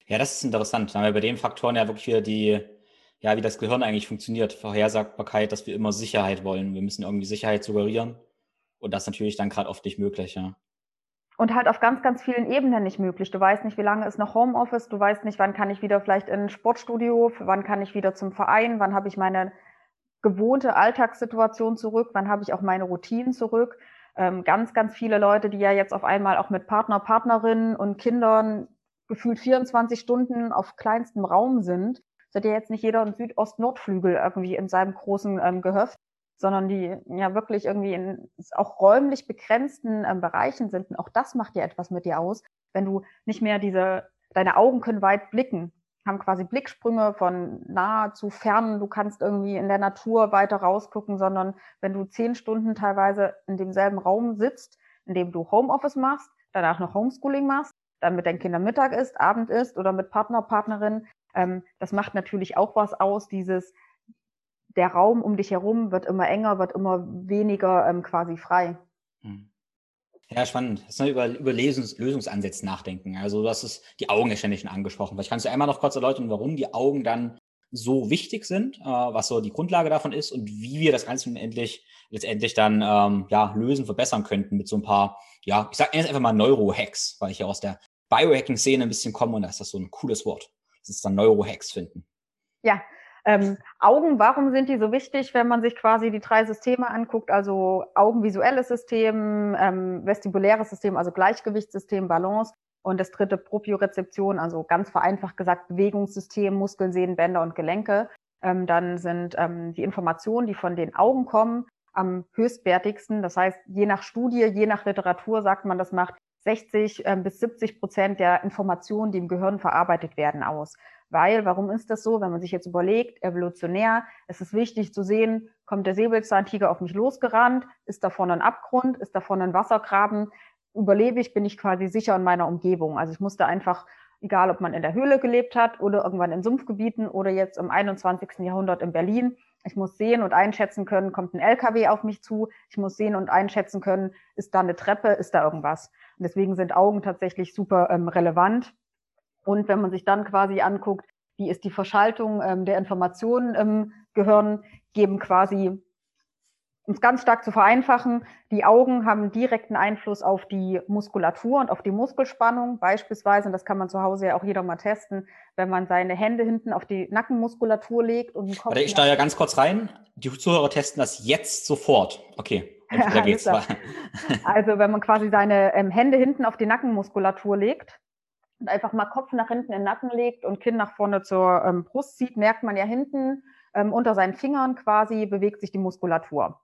Speaker 2: Ja, das ist interessant. Da haben wir bei den Faktoren ja wirklich wieder die, ja, wie das Gehirn eigentlich funktioniert, Vorhersagbarkeit, dass wir immer Sicherheit wollen. Wir müssen irgendwie Sicherheit suggerieren. Und das ist natürlich dann gerade oft nicht möglich, ja.
Speaker 1: Und halt auf ganz, ganz vielen Ebenen nicht möglich. Du weißt nicht, wie lange ist noch Homeoffice, du weißt nicht, wann kann ich wieder vielleicht in ein Sportstudio, wann kann ich wieder zum Verein, wann habe ich meine gewohnte Alltagssituation zurück, wann habe ich auch meine Routinen zurück. Ähm, ganz, ganz viele Leute, die ja jetzt auf einmal auch mit Partner, Partnerinnen und Kindern gefühlt 24 Stunden auf kleinstem Raum sind, hat ja jetzt nicht jeder einen Südost-Nordflügel irgendwie in seinem großen ähm, Gehöft, sondern die ja wirklich irgendwie in auch räumlich begrenzten ähm, Bereichen sind. Und auch das macht ja etwas mit dir aus, wenn du nicht mehr diese, deine Augen können weit blicken, haben quasi Blicksprünge von nah zu fern. Du kannst irgendwie in der Natur weiter rausgucken, sondern wenn du zehn Stunden teilweise in demselben Raum sitzt, in dem du Homeoffice machst, danach noch Homeschooling machst, dann mit deinen Kindern Mittag isst, Abend isst oder mit Partner, Partnerin. Ähm, das macht natürlich auch was aus, dieses, der Raum um dich herum wird immer enger, wird immer weniger ähm, quasi frei. Hm.
Speaker 2: Ja, spannend. Das ist über, über Lösungs Lösungsansätze nachdenken. Also du hast es die Augen ja ständig schon angesprochen. Vielleicht kannst du einmal noch kurz erläutern, warum die Augen dann so wichtig sind, äh, was so die Grundlage davon ist und wie wir das Ganze letztendlich, letztendlich dann ähm, ja, lösen, verbessern könnten mit so ein paar, ja, ich sage jetzt einfach mal Neurohacks, weil ich ja aus der Biohacking-Szene ein bisschen komme und da ist das so ein cooles Wort. Das ist dann Neurohacks finden.
Speaker 1: Ja, ähm, Augen, warum sind die so wichtig, wenn man sich quasi die drei Systeme anguckt? Also augenvisuelles System, ähm, vestibuläres System, also Gleichgewichtssystem, Balance und das dritte Propriorezeption, also ganz vereinfacht gesagt Bewegungssystem, Muskeln, Sehnen, Bänder und Gelenke. Ähm, dann sind ähm, die Informationen, die von den Augen kommen, am höchstwertigsten. Das heißt, je nach Studie, je nach Literatur sagt man, das macht 60 äh, bis 70 Prozent der Informationen, die im Gehirn verarbeitet werden, aus. Weil, warum ist das so? Wenn man sich jetzt überlegt, evolutionär, es ist wichtig zu sehen, kommt der Säbelzahntiger auf mich losgerannt? Ist da vorne ein Abgrund? Ist da vorne ein Wassergraben? Überlebe ich? Bin ich quasi sicher in meiner Umgebung? Also ich musste einfach, egal ob man in der Höhle gelebt hat oder irgendwann in Sumpfgebieten oder jetzt im 21. Jahrhundert in Berlin, Ich muss sehen und einschätzen können, kommt ein LKW auf mich zu. Ich muss sehen und einschätzen können, ist da eine Treppe, ist da irgendwas. Und deswegen sind Augen tatsächlich super ähm, relevant. Und wenn man sich dann quasi anguckt, wie ist die Verschaltung ähm, der Informationen im Gehirn, geben quasi um es ganz stark zu vereinfachen, die Augen haben direkten Einfluss auf die Muskulatur und auf die Muskelspannung. Beispielsweise, und das kann man zu Hause ja auch jeder mal testen, wenn man seine Hände hinten auf die Nackenmuskulatur legt und den
Speaker 2: Kopf. Warte, ich da ja ganz kurz rein. Die Zuhörer testen das jetzt sofort. Okay. Da geht's.
Speaker 1: also, wenn man quasi seine ähm, Hände hinten auf die Nackenmuskulatur legt und einfach mal Kopf nach hinten in den Nacken legt und Kinn nach vorne zur ähm, Brust zieht, merkt man ja hinten ähm, unter seinen Fingern quasi bewegt sich die Muskulatur.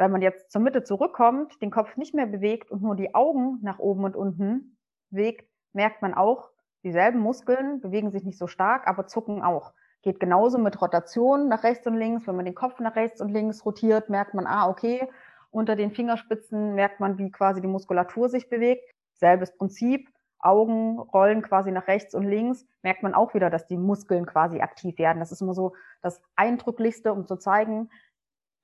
Speaker 1: Wenn man jetzt zur Mitte zurückkommt, den Kopf nicht mehr bewegt und nur die Augen nach oben und unten bewegt, merkt man auch, dieselben Muskeln bewegen sich nicht so stark, aber zucken auch. Geht genauso mit Rotation nach rechts und links. Wenn man den Kopf nach rechts und links rotiert, merkt man, ah, okay, unter den Fingerspitzen merkt man, wie quasi die Muskulatur sich bewegt. Selbes Prinzip. Augen rollen quasi nach rechts und links, merkt man auch wieder, dass die Muskeln quasi aktiv werden. Das ist immer so das Eindrücklichste, um zu zeigen,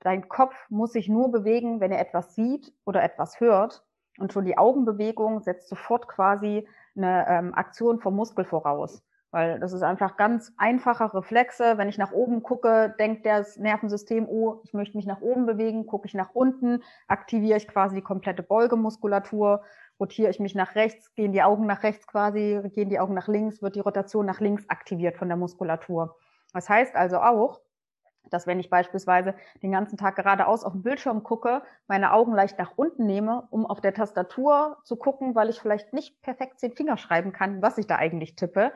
Speaker 1: Dein Kopf muss sich nur bewegen, wenn er etwas sieht oder etwas hört. Und schon die Augenbewegung setzt sofort quasi eine ähm, Aktion vom Muskel voraus. Weil das ist einfach ganz einfache Reflexe. Wenn ich nach oben gucke, denkt das Nervensystem, oh, ich möchte mich nach oben bewegen, gucke ich nach unten, aktiviere ich quasi die komplette Beugemuskulatur, rotiere ich mich nach rechts, gehen die Augen nach rechts quasi, gehen die Augen nach links, wird die Rotation nach links aktiviert von der Muskulatur. Das heißt also auch, dass wenn ich beispielsweise den ganzen Tag geradeaus auf den Bildschirm gucke, meine Augen leicht nach unten nehme, um auf der Tastatur zu gucken, weil ich vielleicht nicht perfekt zehn Finger schreiben kann, was ich da eigentlich tippe,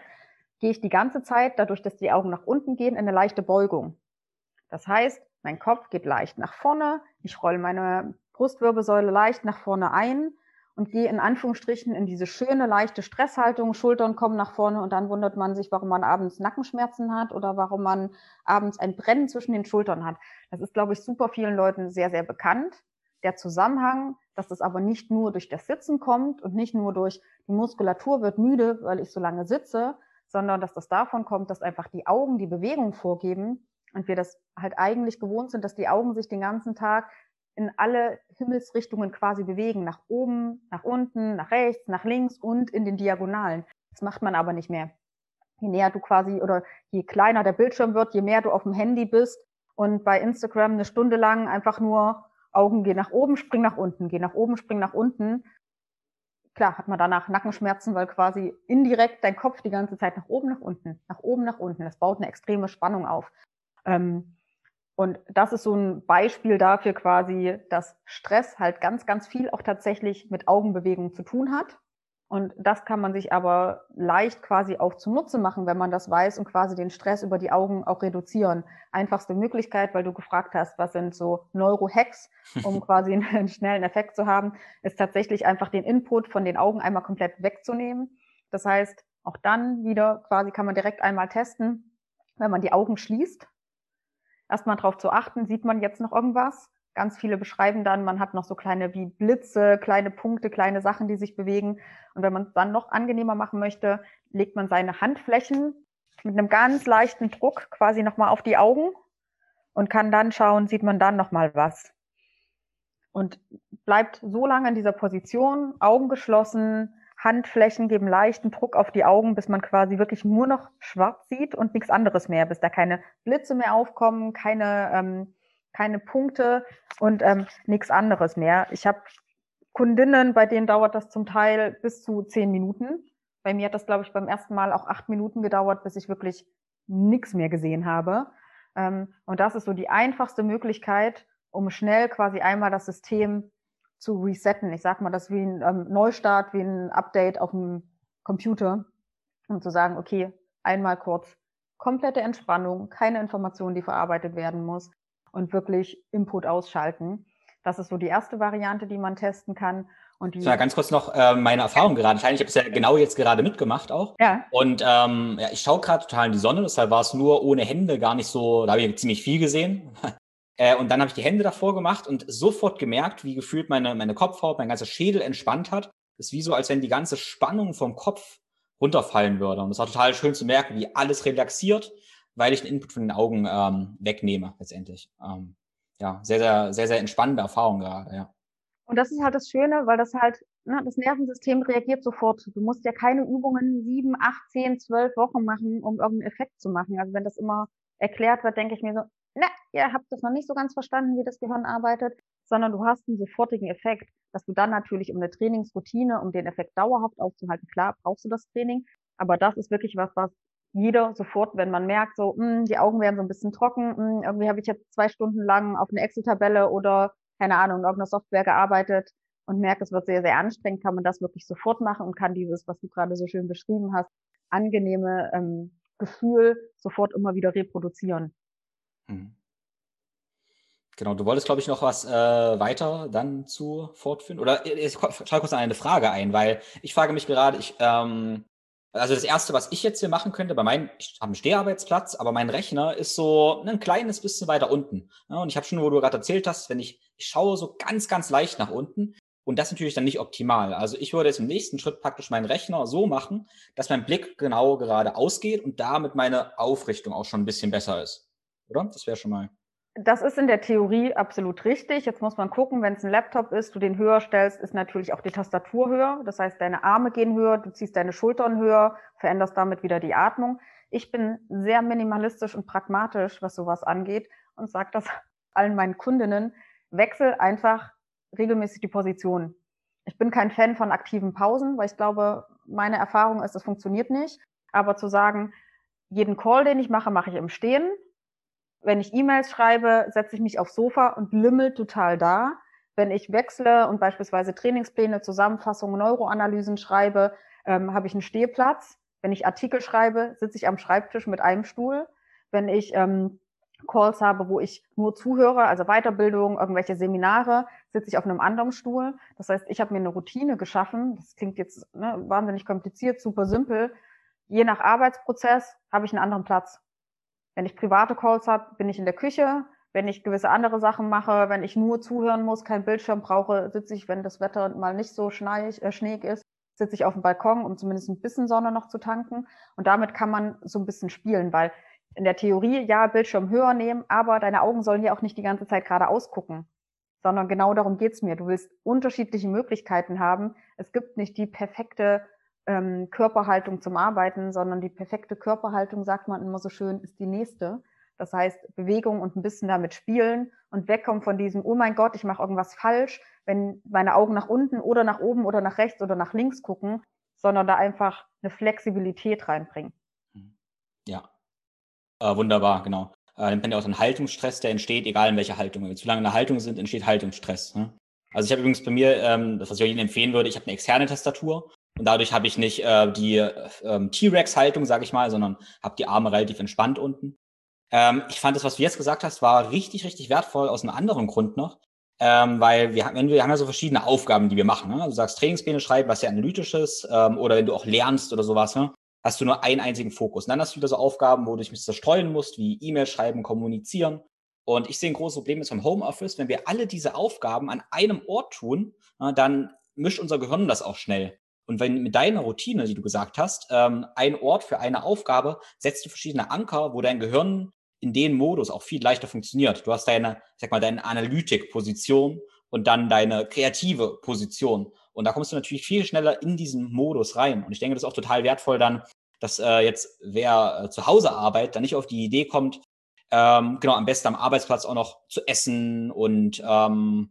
Speaker 1: gehe ich die ganze Zeit, dadurch, dass die Augen nach unten gehen, in eine leichte Beugung. Das heißt, mein Kopf geht leicht nach vorne, ich rolle meine Brustwirbelsäule leicht nach vorne ein und gehe in Anführungsstrichen in diese schöne, leichte Stresshaltung, Schultern kommen nach vorne und dann wundert man sich, warum man abends Nackenschmerzen hat oder warum man abends ein Brennen zwischen den Schultern hat. Das ist, glaube ich, super vielen Leuten sehr, sehr bekannt. Der Zusammenhang, dass das aber nicht nur durch das Sitzen kommt und nicht nur durch die Muskulatur wird müde, weil ich so lange sitze, sondern dass das davon kommt, dass einfach die Augen die Bewegung vorgeben und wir das halt eigentlich gewohnt sind, dass die Augen sich den ganzen Tag in alle Himmelsrichtungen quasi bewegen, nach oben, nach unten, nach rechts, nach links und in den Diagonalen. Das macht man aber nicht mehr. Je näher du quasi oder je kleiner der Bildschirm wird, je mehr du auf dem Handy bist und bei Instagram eine Stunde lang einfach nur Augen gehen nach oben, spring nach unten, geh nach oben, spring nach unten. Klar, hat man danach Nackenschmerzen, weil quasi indirekt dein Kopf die ganze Zeit nach oben, nach unten, nach oben, nach unten. Das baut eine extreme Spannung auf. Ähm, und das ist so ein Beispiel dafür quasi, dass Stress halt ganz, ganz viel auch tatsächlich mit Augenbewegung zu tun hat. Und das kann man sich aber leicht quasi auch zunutze machen, wenn man das weiß und quasi den Stress über die Augen auch reduzieren. Einfachste Möglichkeit, weil du gefragt hast, was sind so Neurohacks, um quasi einen schnellen Effekt zu haben, ist tatsächlich einfach den Input von den Augen einmal komplett wegzunehmen. Das heißt, auch dann wieder quasi kann man direkt einmal testen, wenn man die Augen schließt, erstmal darauf zu achten, sieht man jetzt noch irgendwas? Ganz viele beschreiben dann, man hat noch so kleine wie Blitze, kleine Punkte, kleine Sachen, die sich bewegen. Und wenn man es dann noch angenehmer machen möchte, legt man seine Handflächen mit einem ganz leichten Druck quasi nochmal auf die Augen und kann dann schauen, sieht man dann nochmal was. Und bleibt so lange in dieser Position, Augen geschlossen, Handflächen geben leichten Druck auf die Augen, bis man quasi wirklich nur noch schwarz sieht und nichts anderes mehr, bis da keine Blitze mehr aufkommen, keine, ähm, keine Punkte und ähm, nichts anderes mehr. Ich habe Kundinnen, bei denen dauert das zum Teil bis zu zehn Minuten. Bei mir hat das, glaube ich, beim ersten Mal auch acht Minuten gedauert, bis ich wirklich nichts mehr gesehen habe. Ähm, und das ist so die einfachste Möglichkeit, um schnell quasi einmal das System zu resetten. Ich sage mal, das wie ein ähm, Neustart, wie ein Update auf dem Computer, um zu sagen, okay, einmal kurz komplette Entspannung, keine Information, die verarbeitet werden muss und wirklich Input ausschalten. Das ist so die erste Variante, die man testen kann. Und die
Speaker 2: ja, ganz kurz noch äh, meine Erfahrung gerade. Ich habe es ja genau jetzt gerade mitgemacht auch. Ja. Und ähm, ja, ich schaue gerade total in die Sonne, deshalb war es nur ohne Hände gar nicht so, da habe ich ziemlich viel gesehen. Äh, und dann habe ich die Hände davor gemacht und sofort gemerkt, wie gefühlt meine, meine Kopfhaut, mein ganzer Schädel entspannt hat. Das ist wie so, als wenn die ganze Spannung vom Kopf runterfallen würde. Und es war total schön zu merken, wie alles relaxiert. weil ich den Input von den Augen ähm, wegnehme letztendlich. Ähm, ja, sehr, sehr, sehr, sehr entspannende Erfahrung gerade, ja.
Speaker 1: Und das ist halt das Schöne, weil das halt, ne, das Nervensystem reagiert sofort. Du musst ja keine Übungen sieben, acht, zehn, zwölf Wochen machen, um irgendeinen Effekt zu machen. Also wenn das immer erklärt wird, denke ich mir so, ne, ihr habt das noch nicht so ganz verstanden, wie das Gehirn arbeitet, sondern du hast einen sofortigen Effekt, dass du dann natürlich um eine Trainingsroutine, um den Effekt dauerhaft aufzuhalten, klar, brauchst du das Training, aber das ist wirklich was, was jeder sofort, wenn man merkt, so, mh, hm, die Augen werden so ein bisschen trocken, mh, hm, irgendwie habe ich jetzt zwei Stunden lang auf eine Excel-Tabelle oder, keine Ahnung, in irgendeiner Software gearbeitet und merke, es wird sehr, sehr anstrengend, kann man das wirklich sofort machen und kann dieses, was du gerade so schön beschrieben hast, angenehme ähm, Gefühl sofort immer wieder reproduzieren. Mhm.
Speaker 2: Genau, du wolltest, glaube ich, noch was äh, weiter dann zu fortführen. Oder äh, ich schaue kurz eine Frage ein, weil ich frage mich gerade, ich, ähm, also das Erste, was ich jetzt hier machen könnte, bei meinem, ich habe einen Steharbeitsplatz, aber mein Rechner ist so ein kleines bisschen weiter unten. Ja, und ich habe schon, wo du gerade erzählt hast, wenn ich, ich schaue so ganz, ganz leicht nach unten und das natürlich dann nicht optimal. Also ich würde jetzt im nächsten Schritt praktisch meinen Rechner so machen, dass mein Blick genau gerade ausgeht und damit meine Aufrichtung auch schon ein bisschen besser ist. Oder? Das wäre schon mal.
Speaker 1: Das ist in der Theorie absolut richtig. Jetzt muss man gucken, wenn es ein Laptop ist, du den höher stellst, ist natürlich auch die Tastatur höher. Das heißt, deine Arme gehen höher, du ziehst deine Schultern höher, veränderst damit wieder die Atmung. Ich bin sehr minimalistisch und pragmatisch, was sowas angeht und sage das allen meinen Kundinnen. Wechsel einfach regelmäßig die Position. Ich bin kein Fan von aktiven Pausen, weil ich glaube, meine Erfahrung ist, das funktioniert nicht. Aber zu sagen, jeden Call, den ich mache, mache ich im Stehen wenn ich E-Mails schreibe, setze ich mich aufs Sofa und lümmel total da. Wenn ich wechsle und beispielsweise Trainingspläne, Zusammenfassungen, Neuroanalysen schreibe, ähm, habe ich einen Stehplatz. Wenn ich Artikel schreibe, sitze ich am Schreibtisch mit einem Stuhl. Wenn ich ähm, Calls habe, wo ich nur zuhöre, also Weiterbildung, irgendwelche Seminare, sitze ich auf einem anderen Stuhl. Das heißt, ich habe mir eine Routine geschaffen. Das klingt jetzt ne, wahnsinnig kompliziert, super simpel. Je nach Arbeitsprozess habe ich einen anderen Platz. Wenn ich private Calls habe, bin ich in der Küche. Wenn ich gewisse andere Sachen mache, wenn ich nur zuhören muss, keinen Bildschirm brauche, sitze ich, wenn das Wetter mal nicht so schneeig, äh, schneeig ist, sitze ich auf dem Balkon, um zumindest ein bisschen Sonne noch zu tanken. Und damit kann man so ein bisschen spielen, weil in der Theorie, ja, Bildschirm höher nehmen, aber deine Augen sollen ja auch nicht die ganze Zeit gerade ausgucken, sondern genau darum geht's mir. Du willst unterschiedliche Möglichkeiten haben. Es gibt nicht die perfekte ähm, Körperhaltung zum Arbeiten, sondern die perfekte Körperhaltung, sagt man immer so schön, ist die nächste. Das heißt, Bewegung und ein bisschen damit spielen und wegkommen von diesem, oh mein Gott, ich mache irgendwas falsch, wenn meine Augen nach unten oder nach oben oder nach rechts oder nach links gucken, sondern da einfach eine Flexibilität reinbringen.
Speaker 2: Ja, äh, wunderbar, genau. Äh, man ja auch einen Haltungsstress, der entsteht, egal in welcher Haltung. Wenn wir zu lange in der Haltung sind, entsteht Haltungsstress. Ne? Also ich habe übrigens bei mir, ähm, das was ich euch empfehlen würde, ich habe eine externe Tastatur und dadurch habe ich nicht äh, die ähm, T-Rex-Haltung, sage ich mal, sondern habe die Arme relativ entspannt unten. Ähm, ich fand das, was du jetzt gesagt hast, war richtig, richtig wertvoll aus einem anderen Grund noch. Ähm, weil wir, wenn wir, wir haben ja so verschiedene Aufgaben, die wir machen. Ne? Du sagst Trainingspläne schreiben, was ja analytisches, ähm, oder wenn du auch lernst oder sowas, ne? hast du nur einen einzigen Fokus. Und dann hast du wieder so Aufgaben, wo du dich zerstreuen musst, wie E-Mail schreiben, kommunizieren. Und ich sehe ein großes Problem jetzt beim Homeoffice, wenn wir alle diese Aufgaben an einem Ort tun, na, dann mischt unser Gehirn das auch schnell. Und wenn mit deiner Routine, die du gesagt hast, ähm, ein Ort für eine Aufgabe, setzt du verschiedene Anker, wo dein Gehirn in den Modus auch viel leichter funktioniert. Du hast deine, sag mal, deine Analytik-Position und dann deine kreative Position. Und da kommst du natürlich viel schneller in diesen Modus rein. Und ich denke, das ist auch total wertvoll dann, dass äh, jetzt wer äh, zu Hause arbeitet, dann nicht auf die Idee kommt, ähm, genau, am besten am Arbeitsplatz auch noch zu essen und ähm,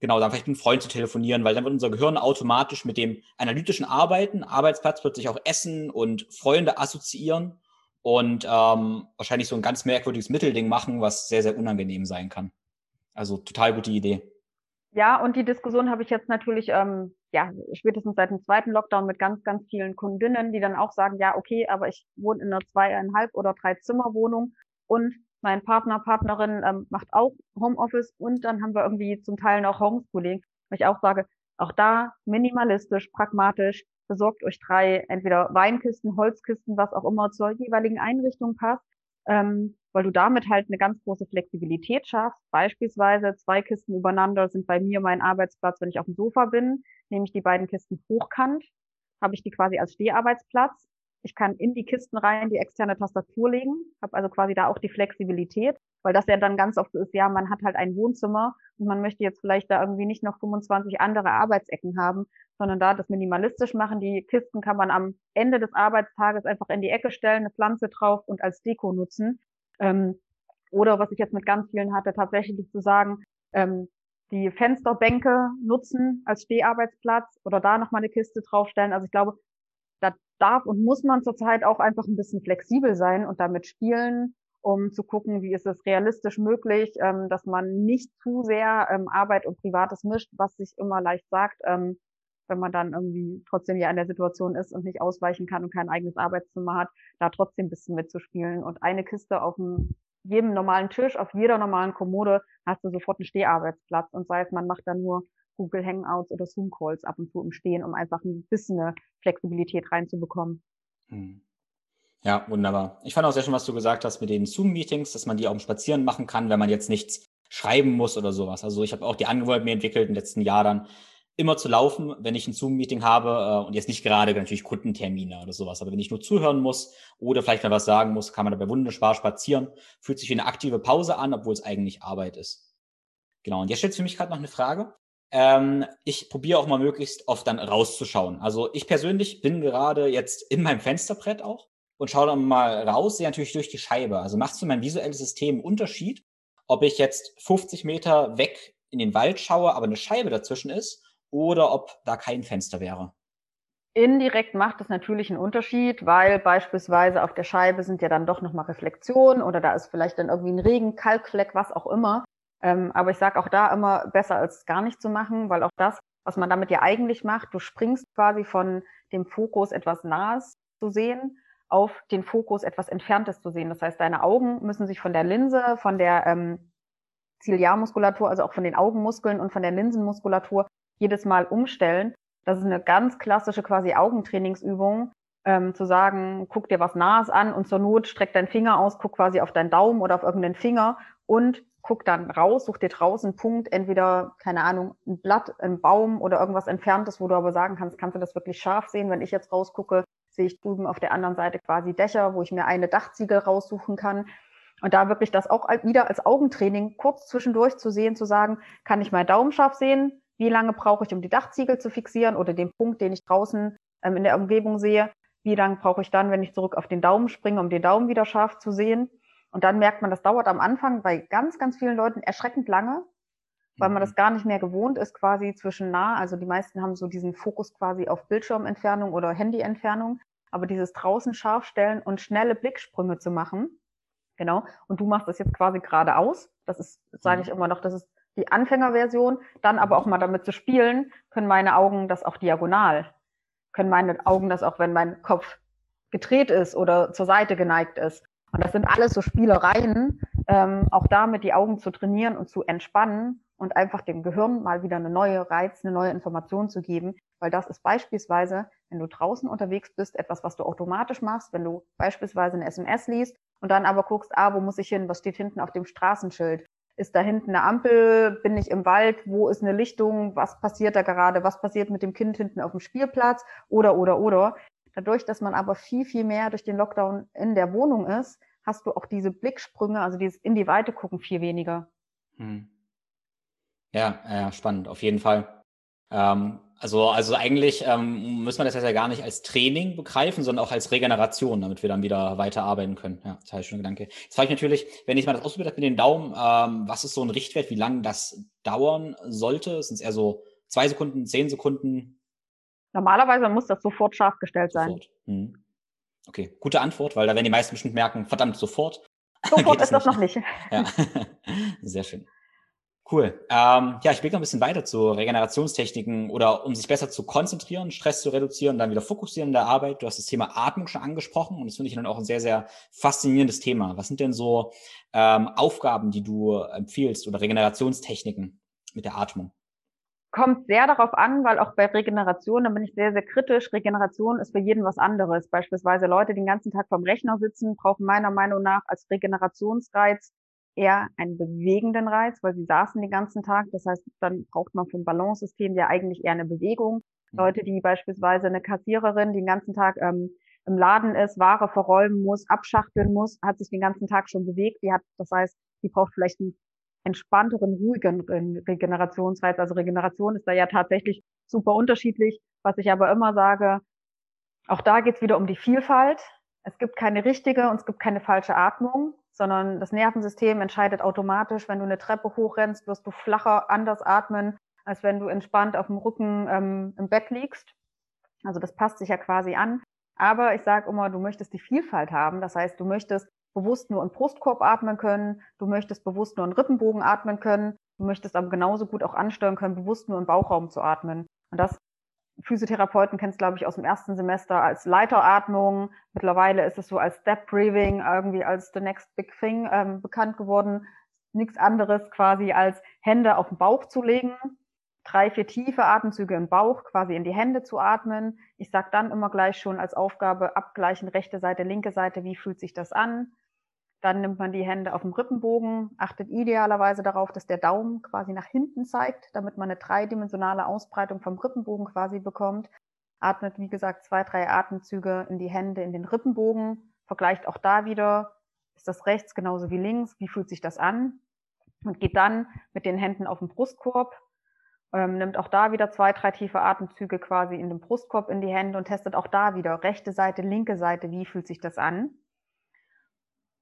Speaker 2: genau, dann vielleicht mit einem Freund zu telefonieren, weil dann wird unser Gehirn automatisch mit dem analytischen Arbeiten, Arbeitsplatz plötzlich auch Essen und Freunde assoziieren und ähm, wahrscheinlich so ein ganz merkwürdiges Mittelding machen, was sehr, sehr unangenehm sein kann. Also total gute Idee.
Speaker 1: Ja, und die Diskussion habe ich jetzt natürlich, ähm, ja, spätestens seit dem zweiten Lockdown mit ganz, ganz vielen Kundinnen, die dann auch sagen, ja, okay, aber ich wohne in einer zweieinhalb oder drei Zimmerwohnung und mein Partner, Partnerin ähm, macht auch Homeoffice und dann haben wir irgendwie zum Teil noch Homeschooling. wo ich auch sage, auch da minimalistisch, pragmatisch, besorgt euch drei, entweder Weinkisten, Holzkisten, was auch immer zur jeweiligen Einrichtung passt, ähm, weil du damit halt eine ganz große Flexibilität schaffst. Beispielsweise zwei Kisten übereinander sind bei mir mein Arbeitsplatz, wenn ich auf dem Sofa bin, nehme ich die beiden Kisten hochkant, habe ich die quasi als Steharbeitsplatz Ich kann in die Kisten rein die externe Tastatur legen, habe also quasi da auch die Flexibilität, weil das ja dann ganz oft ist, ja, man hat halt ein Wohnzimmer und man möchte jetzt vielleicht da irgendwie nicht noch 25 andere Arbeitsecken haben, sondern da das minimalistisch machen. Die Kisten kann man am Ende des Arbeitstages einfach in die Ecke stellen, eine Pflanze drauf und als Deko nutzen. Ähm, oder was ich jetzt mit ganz vielen hatte, tatsächlich zu sagen, ähm, die Fensterbänke nutzen als Steharbeitsplatz oder da nochmal eine Kiste draufstellen. Also ich glaube, darf und muss man zurzeit auch einfach ein bisschen flexibel sein und damit spielen, um zu gucken, wie ist es realistisch möglich, ähm, dass man nicht zu sehr ähm, Arbeit und Privates mischt, was sich immer leicht sagt, ähm, wenn man dann irgendwie trotzdem ja in der Situation ist und nicht ausweichen kann und kein eigenes Arbeitszimmer hat, da trotzdem ein bisschen mitzuspielen. Und eine Kiste auf dem jedem normalen Tisch, auf jeder normalen Kommode hast du sofort einen Steharbeitsplatz. Und sei es, man macht dann nur Google Hangouts oder Zoom Calls ab und zu im Stehen, um einfach ein bisschen eine Flexibilität reinzubekommen. Hm.
Speaker 2: Ja, wunderbar. Ich fand auch sehr schön, was du gesagt hast mit den Zoom-Meetings, dass man die auch im Spazieren machen kann, wenn man jetzt nichts schreiben muss oder sowas. Also ich habe auch die Angewohnheit mir entwickelt den letzten Jahren, immer zu laufen, wenn ich ein Zoom-Meeting habe äh, und jetzt nicht gerade natürlich Kundentermine oder sowas, aber wenn ich nur zuhören muss oder vielleicht mal was sagen muss, kann man dabei wunderbar spazieren. Fühlt sich wie eine aktive Pause an, obwohl es eigentlich Arbeit ist. Genau, und jetzt stellt für mich gerade noch eine Frage. Ähm, ich probiere auch mal möglichst oft dann rauszuschauen. Also ich persönlich bin gerade jetzt in meinem Fensterbrett auch und schaue dann mal raus, sehe natürlich durch die Scheibe. Also macht für mein visuelles System einen Unterschied, ob ich jetzt 50 Meter weg in den Wald schaue, aber eine Scheibe dazwischen ist oder ob da kein Fenster wäre.
Speaker 1: Indirekt macht es natürlich einen Unterschied, weil beispielsweise auf der Scheibe sind ja dann doch nochmal Reflexionen oder da ist vielleicht dann irgendwie ein Regen, Kalkfleck, was auch immer. Ähm, aber ich sage auch da immer besser als gar nicht zu machen, weil auch das, was man damit ja eigentlich macht, du springst quasi von dem Fokus etwas Nahes zu sehen auf den Fokus etwas Entferntes zu sehen. Das heißt, deine Augen müssen sich von der Linse, von der ähm, Ziliarmuskulatur, also auch von den Augenmuskeln und von der Linsenmuskulatur jedes Mal umstellen. Das ist eine ganz klassische quasi Augentrainingsübung, ähm, zu sagen, guck dir was Nahes an und zur Not streck deinen Finger aus, guck quasi auf deinen Daumen oder auf irgendeinen Finger und guck dann raus, such dir draußen einen Punkt, entweder, keine Ahnung, ein Blatt, ein Baum oder irgendwas Entferntes, wo du aber sagen kannst, kannst du das wirklich scharf sehen? Wenn ich jetzt rausgucke, sehe ich drüben auf der anderen Seite quasi Dächer, wo ich mir eine Dachziegel raussuchen kann. Und da wirklich das auch wieder als Augentraining kurz zwischendurch zu sehen, zu sagen, kann ich meinen Daumen scharf sehen? wie lange brauche ich, um die Dachziegel zu fixieren oder den Punkt, den ich draußen ähm, in der Umgebung sehe, wie lange brauche ich dann, wenn ich zurück auf den Daumen springe, um den Daumen wieder scharf zu sehen. Und dann merkt man, das dauert am Anfang bei ganz, ganz vielen Leuten erschreckend lange, weil man das mhm. gar nicht mehr gewohnt ist, quasi zwischen nah. Also die meisten haben so diesen Fokus quasi auf Bildschirmentfernung oder Handyentfernung. Aber dieses draußen scharf stellen und schnelle Blicksprünge zu machen, genau. Und du machst das jetzt quasi geradeaus. Das ist, sage mhm. ich immer noch, das ist die Anfängerversion, dann aber auch mal damit zu spielen, können meine Augen das auch diagonal, können meine Augen das auch, wenn mein Kopf gedreht ist oder zur Seite geneigt ist. Und das sind alles so Spielereien, ähm, auch damit die Augen zu trainieren und zu entspannen und einfach dem Gehirn mal wieder eine neue Reiz, eine neue Information zu geben. Weil das ist beispielsweise, wenn du draußen unterwegs bist, etwas, was du automatisch machst, wenn du beispielsweise eine SMS liest und dann aber guckst, ah, wo muss ich hin, was steht hinten auf dem Straßenschild? Ist da hinten eine Ampel? Bin ich im Wald? Wo ist eine Lichtung? Was passiert da gerade? Was passiert mit dem Kind hinten auf dem Spielplatz? Oder, oder, oder. Dadurch, dass man aber viel, viel mehr durch den Lockdown in der Wohnung ist, hast du auch diese Blicksprünge, also dieses in die Weite gucken, viel weniger. Hm.
Speaker 2: Ja, ja, spannend, auf jeden Fall. Ähm, also, also eigentlich ähm, muss man das ja gar nicht als Training begreifen, sondern auch als Regeneration, damit wir dann wieder weiter arbeiten können. Ja, das heißt schon Gedanke. Jetzt frage ich natürlich, wenn ich mal das ausprobiert habe mit den Daumen, ähm, was ist so ein Richtwert, wie lange das dauern sollte? Sind es eher so zwei Sekunden, zehn Sekunden?
Speaker 1: Normalerweise muss das sofort scharf gestellt sein. Hm.
Speaker 2: Okay, gute Antwort, weil da werden die meisten bestimmt merken, verdammt, sofort.
Speaker 1: Sofort ist das noch nicht.
Speaker 2: Ja, sehr schön. Cool. Ähm, ja, ich blicke ein bisschen weiter zu Regenerationstechniken oder um sich besser zu konzentrieren, Stress zu reduzieren, dann wieder fokussieren in der Arbeit. Du hast das Thema Atmung schon angesprochen und das finde ich dann auch ein sehr, sehr faszinierendes Thema. Was sind denn so ähm, Aufgaben, die du empfiehlst oder Regenerationstechniken mit der Atmung?
Speaker 1: Kommt sehr darauf an, weil auch bei Regeneration, da bin ich sehr, sehr kritisch. Regeneration ist für jeden was anderes. Beispielsweise Leute, die den ganzen Tag vorm Rechner sitzen, brauchen meiner Meinung nach als Regenerationsreiz eher einen bewegenden Reiz, weil sie saßen den ganzen Tag. Das heißt, dann braucht man vom Balancesystem ja eigentlich eher eine Bewegung. Mhm. Leute, die beispielsweise eine Kassiererin, die den ganzen Tag ähm, im Laden ist, Ware verräumen muss, abschachteln muss, hat sich den ganzen Tag schon bewegt. Die hat, das heißt, die braucht vielleicht einen entspannteren, ruhigen Regenerationsreiz. Also Regeneration ist da ja tatsächlich super unterschiedlich. Was ich aber immer sage, auch da geht es wieder um die Vielfalt. Es gibt keine richtige und es gibt keine falsche Atmung, sondern das Nervensystem entscheidet automatisch, wenn du eine Treppe hochrennst, wirst du flacher, anders atmen, als wenn du entspannt auf dem Rücken ähm, im Bett liegst. Also das passt sich ja quasi an. Aber ich sage immer, du möchtest die Vielfalt haben. Das heißt, du möchtest bewusst nur im Brustkorb atmen können, du möchtest bewusst nur im Rippenbogen atmen können, du möchtest aber genauso gut auch ansteuern können, bewusst nur im Bauchraum zu atmen. Und das Physiotherapeuten kennst, glaube ich, aus dem ersten Semester als Leiteratmung. Mittlerweile ist es so als Step Breathing irgendwie als the next big thing ähm, bekannt geworden. Nichts anderes quasi als Hände auf den Bauch zu legen, drei, vier tiefe Atemzüge im Bauch quasi in die Hände zu atmen. Ich sage dann immer gleich schon als Aufgabe abgleichen, rechte Seite, linke Seite, wie fühlt sich das an? Dann nimmt man die Hände auf dem Rippenbogen, achtet idealerweise darauf, dass der Daumen quasi nach hinten zeigt, damit man eine dreidimensionale Ausbreitung vom Rippenbogen quasi bekommt. Atmet, wie gesagt, zwei, drei Atemzüge in die Hände, in den Rippenbogen. Vergleicht auch da wieder, ist das rechts genauso wie links, wie fühlt sich das an? Und geht dann mit den Händen auf den Brustkorb, ähm, nimmt auch da wieder zwei, drei tiefe Atemzüge quasi in den Brustkorb in die Hände und testet auch da wieder rechte Seite, linke Seite, wie fühlt sich das an?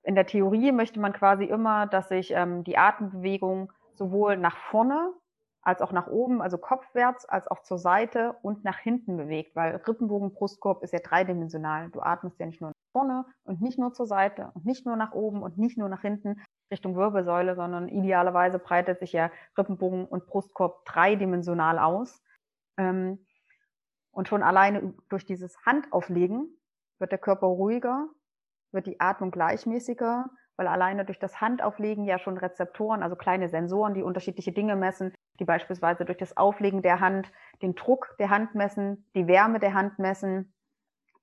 Speaker 1: In der Theorie möchte man quasi immer, dass sich ähm, die Atembewegung sowohl nach vorne als auch nach oben, also kopfwärts, als auch zur Seite und nach hinten bewegt, weil Rippenbogen, Brustkorb ist ja dreidimensional. Du atmest ja nicht nur nach vorne und nicht nur zur Seite und nicht nur nach oben und nicht nur nach hinten Richtung Wirbelsäule, sondern idealerweise breitet sich ja Rippenbogen und Brustkorb dreidimensional aus. Ähm, und schon alleine durch dieses Handauflegen wird der Körper ruhiger, wird die Atmung gleichmäßiger, weil alleine durch das Handauflegen ja schon Rezeptoren, also kleine Sensoren, die unterschiedliche Dinge messen, die beispielsweise durch das Auflegen der Hand den Druck der Hand messen, die Wärme der Hand messen,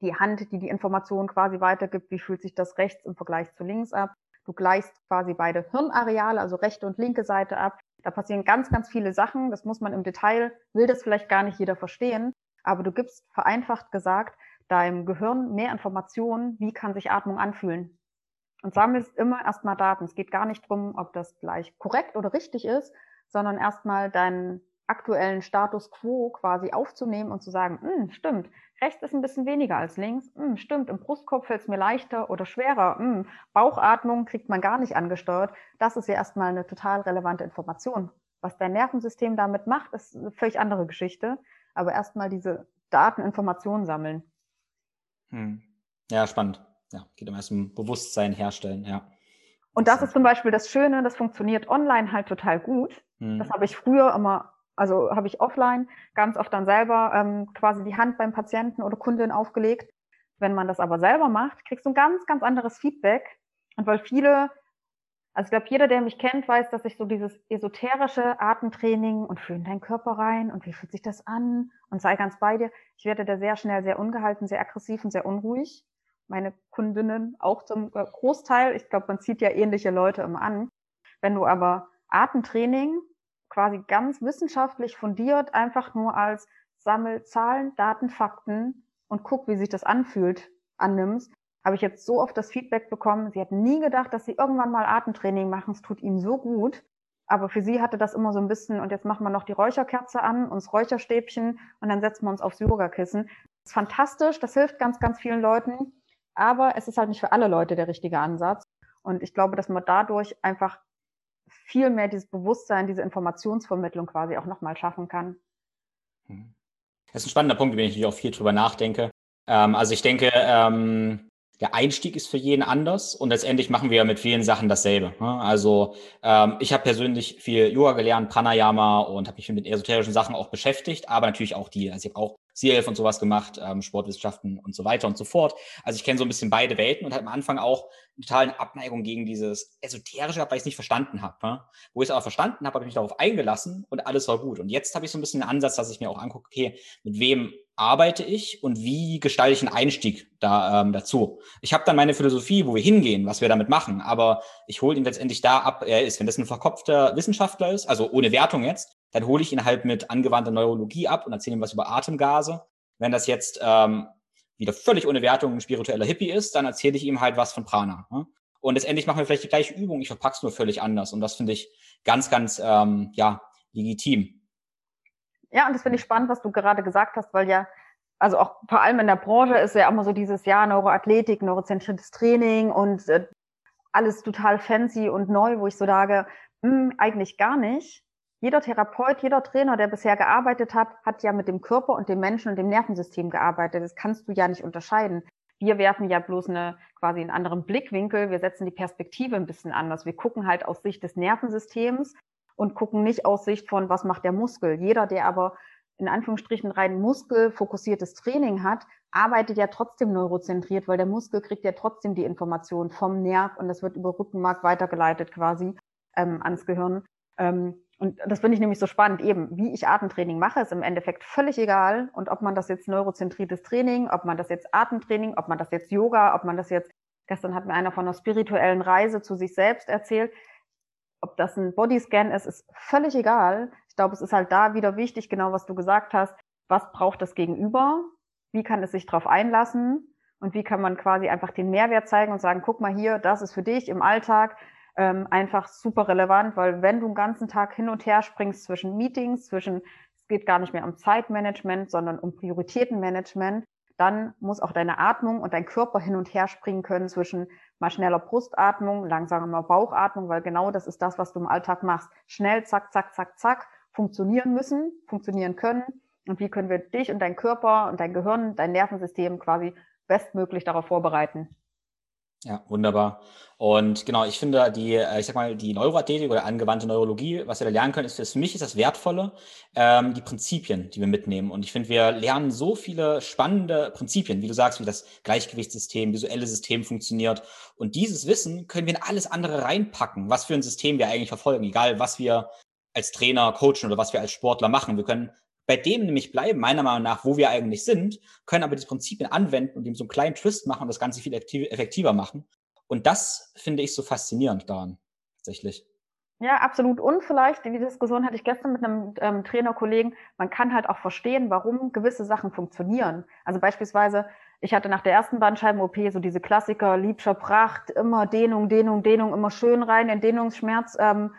Speaker 1: die Hand, die die Information quasi weitergibt, wie fühlt sich das rechts im Vergleich zu links ab. Du gleichst quasi beide Hirnareale, also rechte und linke Seite ab. Da passieren ganz, ganz viele Sachen. Das muss man im Detail, will das vielleicht gar nicht jeder verstehen. Aber du gibst vereinfacht gesagt deinem Gehirn mehr Informationen, wie kann sich Atmung anfühlen. Und sammelst immer erstmal Daten. Es geht gar nicht drum, ob das gleich korrekt oder richtig ist, sondern erstmal deinen aktuellen Status quo quasi aufzunehmen und zu sagen, hm, stimmt, rechts ist ein bisschen weniger als links, hm, stimmt, im Brustkorb fällt es mir leichter oder schwerer, hm, Bauchatmung kriegt man gar nicht angesteuert. Das ist ja erstmal eine total relevante Information. Was dein Nervensystem damit macht, ist eine völlig andere Geschichte. Aber erstmal diese Dateninformationen sammeln.
Speaker 2: Hm. Ja, spannend. Ja, geht um erst um Bewusstsein herstellen, ja.
Speaker 1: Und das ist zum Beispiel das Schöne, das funktioniert online halt total gut. Hm. Das habe ich früher immer, also habe ich offline ganz oft dann selber ähm, quasi die Hand beim Patienten oder Kundin aufgelegt. Wenn man das aber selber macht, kriegst du ein ganz, ganz anderes Feedback. Und weil viele also ich glaube, jeder, der mich kennt, weiß, dass ich so dieses esoterische Atemtraining und fühl in deinen Körper rein und wie fühlt sich das an und sei ganz bei dir. Ich werde da sehr schnell sehr ungehalten, sehr aggressiv und sehr unruhig. Meine Kundinnen auch zum Großteil. Ich glaube, man zieht ja ähnliche Leute immer an. Wenn du aber Atemtraining quasi ganz wissenschaftlich fundiert einfach nur als Sammel Zahlen, Daten, Fakten und guck, wie sich das anfühlt, annimmst, habe ich jetzt so oft das Feedback bekommen, sie hat nie gedacht, dass sie irgendwann mal Atemtraining machen, es tut ihnen so gut. Aber für sie hatte das immer so ein bisschen, und jetzt machen wir noch die Räucherkerze an, uns Räucherstäbchen und dann setzen wir uns aufs Yogakissen. Das ist fantastisch, das hilft ganz, ganz vielen Leuten. Aber es ist halt nicht für alle Leute der richtige Ansatz. Und ich glaube, dass man dadurch einfach viel mehr dieses Bewusstsein, diese Informationsvermittlung quasi auch nochmal schaffen kann.
Speaker 2: Hm. Das ist ein spannender Punkt, über den ich auch viel drüber nachdenke. Ähm, also ich denke, ähm, der Einstieg ist für jeden anders und letztendlich machen wir mit vielen Sachen dasselbe. Ne? Also ähm, ich habe persönlich viel Yoga gelernt, Pranayama und habe mich mit esoterischen Sachen auch beschäftigt, aber natürlich auch die, also ich habe auch CLF und sowas gemacht, ähm, Sportwissenschaften und so weiter und so fort. Also ich kenne so ein bisschen beide Welten und hatte am Anfang auch eine totale Abneigung gegen dieses Esoterische, weil ich es nicht verstanden habe. Ne? Wo ich es aber verstanden habe, habe ich mich darauf eingelassen und alles war gut. Und jetzt habe ich so ein bisschen einen Ansatz, dass ich mir auch angucke, okay, mit wem arbeite ich und wie gestalte ich einen Einstieg da ähm, dazu. Ich habe dann meine Philosophie, wo wir hingehen, was wir damit machen, aber ich hole ihn letztendlich da ab, er ist, wenn das ein verkopfter Wissenschaftler ist, also ohne Wertung jetzt, dann hole ich ihn halt mit angewandter Neurologie ab und erzähle ihm was über Atemgase. Wenn das jetzt ähm, wieder völlig ohne Wertung ein spiritueller Hippie ist, dann erzähle ich ihm halt was von Prana. Ne? Und letztendlich machen wir vielleicht die gleiche Übung, ich verpacke es nur völlig anders. Und das finde ich ganz, ganz ähm, ja, legitim.
Speaker 1: Ja, und das finde ich spannend, was du gerade gesagt hast, weil ja, also auch vor allem in der Branche ist ja immer so dieses Jahr Neuroathletik, neurozentriertes Training und äh, alles total fancy und neu, wo ich so sage, mh, hm, eigentlich gar nicht. Jeder Therapeut, jeder Trainer, der bisher gearbeitet hat, hat ja mit dem Körper und dem Menschen und dem Nervensystem gearbeitet. Das kannst du ja nicht unterscheiden. Wir werfen ja bloß eine quasi einen anderen Blickwinkel. Wir setzen die Perspektive ein bisschen anders. Wir gucken halt aus Sicht des Nervensystems und gucken nicht aus Sicht von, was macht der Muskel. Jeder, der aber in Anführungsstrichen rein muskelfokussiertes Training hat, arbeitet ja trotzdem neurozentriert, weil der Muskel kriegt ja trotzdem die Information vom Nerv und das wird über Rückenmark weitergeleitet quasi ähm, ans Gehirn. Ähm, und das finde ich nämlich so spannend, eben, wie ich Atemtraining mache, ist im Endeffekt völlig egal. Und ob man das jetzt neurozentriertes Training, ob man das jetzt Atemtraining, ob man das jetzt Yoga, ob man das jetzt, gestern hat mir einer von einer spirituellen Reise zu sich selbst erzählt, ob das ein Bodyscan ist, ist völlig egal. Ich glaube, es ist halt da wieder wichtig, genau was du gesagt hast. Was braucht das Gegenüber? Wie kann es sich darauf einlassen? Und wie kann man quasi einfach den Mehrwert zeigen und sagen, guck mal hier, das ist für dich im Alltag ähm, einfach super relevant, weil wenn du den ganzen Tag hin und her springst zwischen Meetings, zwischen, es geht gar nicht mehr um Zeitmanagement, sondern um Prioritätenmanagement, dann muss auch deine Atmung und dein Körper hin und her springen können zwischen mal schneller Brustatmung, langsamer Bauchatmung, weil genau das ist das, was du im Alltag machst. Schnell, zack, zack, zack, zack, funktionieren müssen, funktionieren können. Und wie können wir dich und dein Körper und dein Gehirn, dein Nervensystem quasi bestmöglich darauf vorbereiten?
Speaker 2: Ja, wunderbar. Und genau, ich finde die, äh, ich sag mal, die Neuroathletik oder angewandte Neurologie, was wir da lernen können, ist für mich ist das Wertvolle, ähm, die Prinzipien, die wir mitnehmen. Und ich finde, wir lernen so viele spannende Prinzipien, wie du sagst, wie das Gleichgewichtssystem, visuelle System funktioniert. Und dieses Wissen können wir in alles andere reinpacken, was für ein System wir eigentlich verfolgen, egal was wir als Trainer coachen oder was wir als Sportler machen. Wir können bei dem nämlich bleiben, meiner Meinung nach, wo wir eigentlich sind, können aber die Prinzipien anwenden und ihm so einen kleinen Twist machen und das Ganze viel effektiver machen. Und das finde ich so faszinierend daran, tatsächlich.
Speaker 1: Ja, absolut. Und vielleicht, die Diskussion hatte ich gestern mit einem ähm, Trainerkollegen, man kann halt auch verstehen, warum gewisse Sachen funktionieren. Also beispielsweise, ich hatte nach der ersten Bandscheiben-OP so diese Klassiker, Liebscher Pracht, immer Dehnung, Dehnung, Dehnung, immer schön rein in Dehnungsschmerz. Ähm,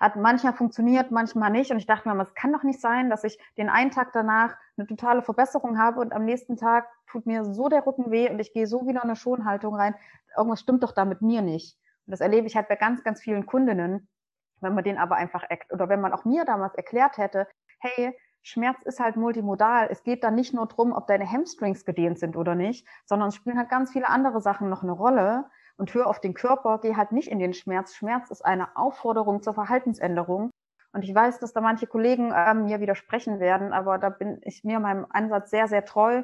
Speaker 1: hat manchmal funktioniert, manchmal nicht. Und ich dachte mir, es kann doch nicht sein, dass ich den einen Tag danach eine totale Verbesserung habe und am nächsten Tag tut mir so der Rücken weh und ich gehe so wieder in eine Schonhaltung rein. Irgendwas stimmt doch da mit mir nicht. Und das erlebe ich halt bei ganz, ganz vielen Kundinnen. Wenn man den aber einfach, oder wenn man auch mir damals erklärt hätte, hey, Schmerz ist halt multimodal. Es geht da nicht nur drum, ob deine Hamstrings gedehnt sind oder nicht, sondern es spielen halt ganz viele andere Sachen noch eine Rolle und hör auf den Körper, geh halt nicht in den Schmerz. Schmerz ist eine Aufforderung zur Verhaltensänderung. Und ich weiß, dass da manche Kollegen äh, mir widersprechen werden, aber da bin ich mir meinem Ansatz sehr, sehr treu.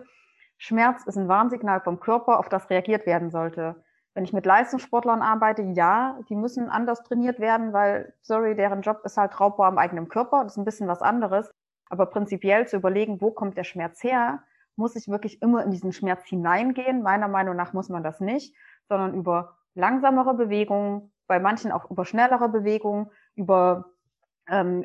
Speaker 1: Schmerz ist ein Warnsignal vom Körper, auf das reagiert werden sollte. Wenn ich mit Leistungssportlern arbeite, ja, die müssen anders trainiert werden, weil, sorry, deren Job ist halt Raubbau am eigenen Körper. Das ist ein bisschen was anderes. Aber prinzipiell zu überlegen, wo kommt der Schmerz her, muss ich wirklich immer in diesen Schmerz hineingehen. Meiner Meinung nach muss man das nicht sondern über langsamere Bewegungen, bei manchen auch über schnellere Bewegungen, über ähm,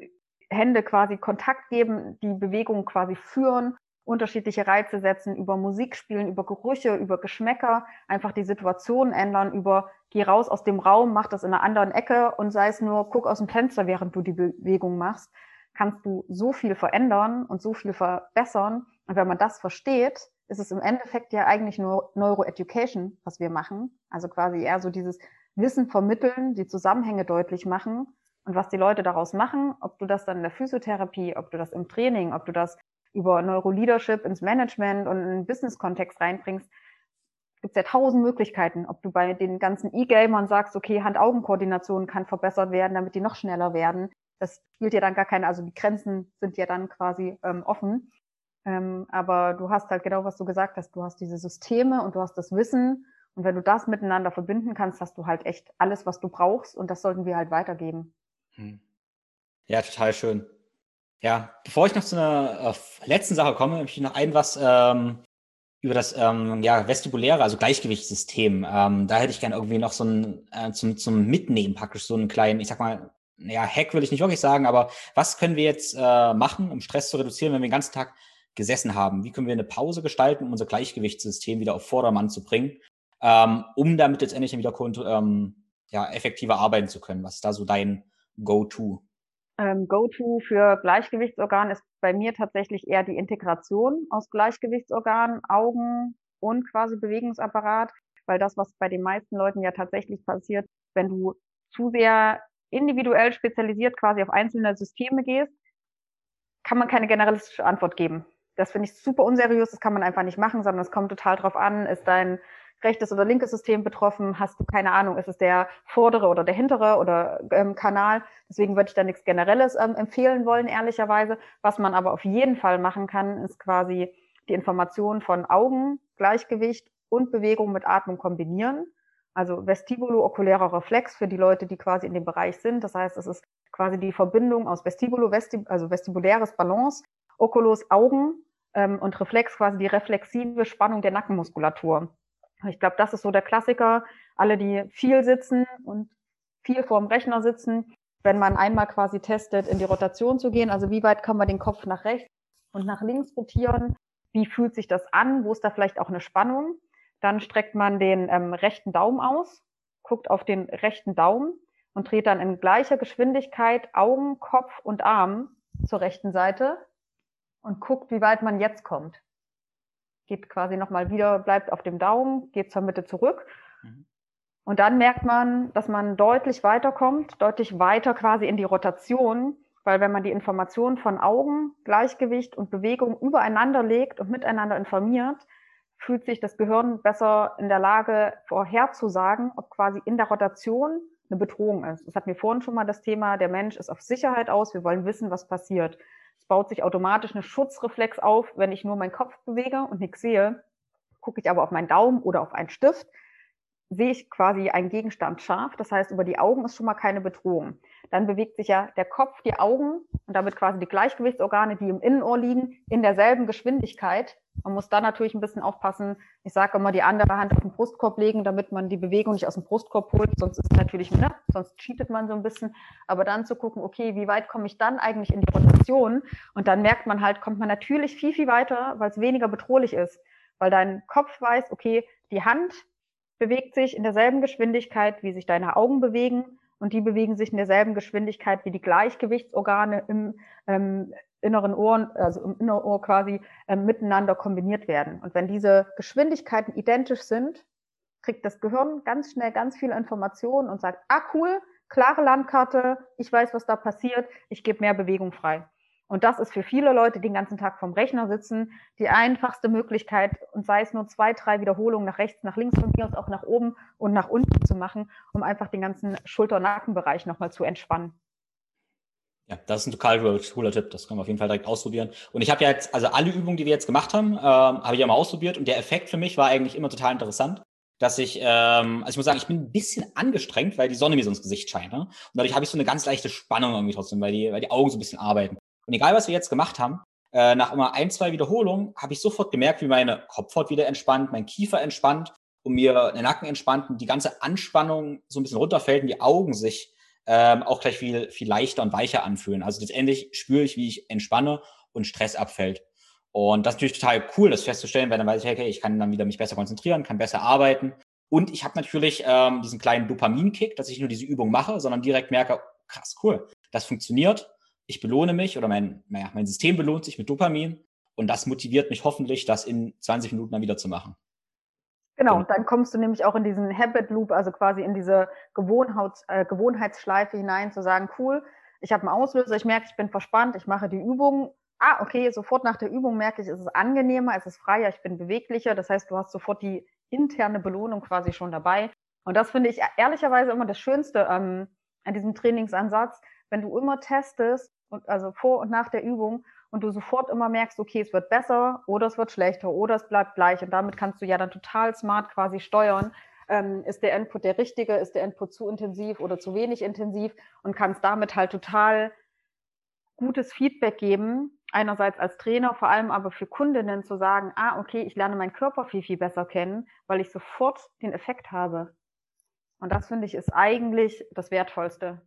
Speaker 1: Hände quasi Kontakt geben, die Bewegungen quasi führen, unterschiedliche Reize setzen, über Musik spielen, über Gerüche, über Geschmäcker, einfach die Situation ändern, über geh raus aus dem Raum, mach das in einer anderen Ecke und sei es nur, guck aus dem Fenster, während du die Bewegung machst, kannst du so viel verändern und so viel verbessern. Und wenn man das versteht, ist es im Endeffekt ja eigentlich nur Neuroeducation, was wir machen. Also quasi eher so dieses Wissen vermitteln, die Zusammenhänge deutlich machen und was die Leute daraus machen, ob du das dann in der Physiotherapie, ob du das im Training, ob du das über Neuroleadership ins Management und in den Business-Kontext reinbringst, gibt es ja tausend Möglichkeiten. Ob du bei den ganzen E-Gamern sagst, okay, Hand-Augen-Koordination kann verbessert werden, damit die noch schneller werden. Das spielt ja dann gar keine, also die Grenzen sind ja dann quasi ähm, offen. Ähm, aber du hast halt genau, was du gesagt hast. Du hast diese Systeme und du hast das Wissen. Und wenn du das miteinander verbinden kannst, hast du halt echt alles, was du brauchst. Und das sollten wir halt weitergeben. Hm.
Speaker 2: Ja, total schön. Ja, bevor ich noch zu einer äh, letzten Sache komme, möchte ich noch ein was ähm, über das ähm, ja, vestibuläre, also Gleichgewichtssystem. Ähm, da hätte ich gerne irgendwie noch so ein äh, zum, zum Mitnehmen praktisch so einen kleinen, ich sag mal, ja, Hack will ich nicht wirklich sagen, aber was können wir jetzt äh, machen, um Stress zu reduzieren, wenn wir den ganzen Tag gesessen haben. Wie können wir eine Pause gestalten, um unser Gleichgewichtssystem wieder auf Vordermann zu bringen, ähm, um damit letztendlich wieder ähm, ja, effektiver arbeiten zu können? Was ist da so dein Go-To?
Speaker 1: Ähm, Go-To für Gleichgewichtsorgan ist bei mir tatsächlich eher die Integration aus Gleichgewichtsorganen, Augen und quasi Bewegungsapparat, weil das, was bei den meisten Leuten ja tatsächlich passiert, wenn du zu sehr individuell spezialisiert quasi auf einzelne Systeme gehst, kann man keine generalistische Antwort geben. Das finde ich super unseriös, das kann man einfach nicht machen, sondern es kommt total drauf an, ist dein rechtes oder linkes System betroffen, hast du keine Ahnung, ist es der vordere oder der hintere oder ähm, Kanal. Deswegen würde ich da nichts Generelles ähm, empfehlen wollen, ehrlicherweise. Was man aber auf jeden Fall machen kann, ist quasi die Information von Augen, Gleichgewicht und Bewegung mit Atmung kombinieren. Also vestibulo-okulärer Reflex für die Leute, die quasi in dem Bereich sind. Das heißt, es ist quasi die Verbindung aus Vestibulo, Vestib also vestibuläres Balance, Oculus Augen ähm, und Reflex quasi die reflexive Spannung der Nackenmuskulatur. Ich glaube, das ist so der Klassiker. Alle, die viel sitzen und viel vorm Rechner sitzen, wenn man einmal quasi testet, in die Rotation zu gehen, also wie weit kann man den Kopf nach rechts und nach links rotieren, wie fühlt sich das an, wo ist da vielleicht auch eine Spannung, dann streckt man den ähm, rechten Daumen aus, guckt auf den rechten Daumen und dreht dann in gleicher Geschwindigkeit Augen, Kopf und Arm zur rechten Seite und guckt, wie weit man jetzt kommt. Geht quasi nochmal wieder, bleibt auf dem Daumen, geht zur Mitte zurück. Mhm. Und dann merkt man, dass man deutlich weiterkommt, deutlich weiter quasi in die Rotation, weil wenn man die Informationen von Augen, Gleichgewicht und Bewegung übereinander legt und miteinander informiert, fühlt sich das Gehirn besser in der Lage, vorherzusagen, ob quasi in der Rotation eine Bedrohung ist. Das hatten wir vorhin schon mal das Thema, der Mensch ist auf Sicherheit aus, wir wollen wissen, was passiert. Es baut sich automatisch eine Schutzreflex auf, wenn ich nur meinen Kopf bewege und nichts sehe. Gucke ich aber auf meinen Daumen oder auf einen Stift, sehe ich quasi einen Gegenstand scharf. Das heißt, über die Augen ist schon mal keine Bedrohung. Dann bewegt sich ja der Kopf, die Augen und damit quasi die Gleichgewichtsorgane, die im Innenohr liegen, in derselben Geschwindigkeit. Man muss da natürlich ein bisschen aufpassen. Ich sage immer, die andere Hand auf den Brustkorb legen, damit man die Bewegung nicht aus dem Brustkorb holt. Sonst ist natürlich, ne, sonst cheatet man so ein bisschen. Aber dann zu gucken, okay, wie weit komme ich dann eigentlich in die Rotation? Und dann merkt man halt, kommt man natürlich viel, viel weiter, weil es weniger bedrohlich ist. Weil dein Kopf weiß, okay, die Hand bewegt sich in derselben Geschwindigkeit, wie sich deine Augen bewegen und die bewegen sich in derselben Geschwindigkeit wie die Gleichgewichtsorgane im ähm, inneren Ohr, also im inneren Ohr quasi ähm, miteinander kombiniert werden. Und wenn diese Geschwindigkeiten identisch sind, kriegt das Gehirn ganz schnell ganz viele Informationen und sagt, ah cool, klare Landkarte, ich weiß, was da passiert, ich gebe mehr Bewegung frei. Und das ist für viele Leute, die den ganzen Tag vorm Rechner sitzen, die einfachste Möglichkeit, und sei es nur zwei, drei Wiederholungen nach rechts, nach links von mir aus auch nach oben und nach unten zu machen, um einfach den ganzen Schulter- und Nackenbereich nochmal zu entspannen.
Speaker 2: Ja, das ist ein total cooler Tipp. Das können wir auf jeden Fall direkt ausprobieren. Und ich habe ja jetzt, also alle Übungen, die wir jetzt gemacht haben, ähm, habe ich ja mal ausprobiert. Und der Effekt für mich war eigentlich immer total interessant, dass ich, ähm, also ich muss sagen, ich bin ein bisschen angestrengt, weil die Sonne mir so ins Gesicht scheint. Ne? Und dadurch habe ich so eine ganz leichte Spannung irgendwie trotzdem, weil die, weil die Augen so ein bisschen arbeiten. Und egal, was wir jetzt gemacht haben, äh, nach immer ein, zwei Wiederholungen habe ich sofort gemerkt, wie meine Kopfhaut wieder entspannt, mein Kiefer entspannt und mir der Nacken entspannt und die ganze Anspannung so ein bisschen runterfällt und die Augen sich ähm, auch gleich viel, viel leichter und weicher anfühlen. Also letztendlich spüre ich, wie ich entspanne und Stress abfällt. Und das ist natürlich total cool, das festzustellen, weil dann weiß ich, okay, ich kann dann wieder mich besser konzentrieren, kann besser arbeiten. Und ich habe natürlich ähm, diesen kleinen Dopaminkick, dass ich nur diese Übung mache, sondern direkt merke, krass, cool, das funktioniert ich belohne mich oder mein, naja, mein System belohnt sich mit Dopamin und das motiviert mich hoffentlich, das in 20 Minuten dann wieder zu machen.
Speaker 1: Genau, genau. dann kommst du nämlich auch in diesen Habit Loop, also quasi in diese Gewohnheits, äh, Gewohnheitsschleife hinein, zu sagen, cool, ich habe einen Auslöser, ich merke, ich bin verspannt, ich mache die Übung. Ah, okay, sofort nach der Übung merke ich, es ist angenehmer, es ist freier, ich bin beweglicher. Das heißt, du hast sofort die interne Belohnung quasi schon dabei. Und das finde ich ehrlicherweise immer das Schönste ähm, an diesem Trainingsansatz, wenn du immer testest, und also vor und nach der Übung und du sofort immer merkst, okay, es wird besser oder es wird schlechter oder es bleibt gleich. Und damit kannst du ja dann total smart quasi steuern. Ähm, ist der Input der richtige, ist der Input zu intensiv oder zu wenig intensiv und kannst damit halt total gutes Feedback geben. Einerseits als Trainer, vor allem aber für Kundinnen zu sagen, ah, okay, ich lerne meinen Körper viel, viel besser kennen, weil ich sofort den Effekt habe. Und das finde ich ist eigentlich das Wertvollste.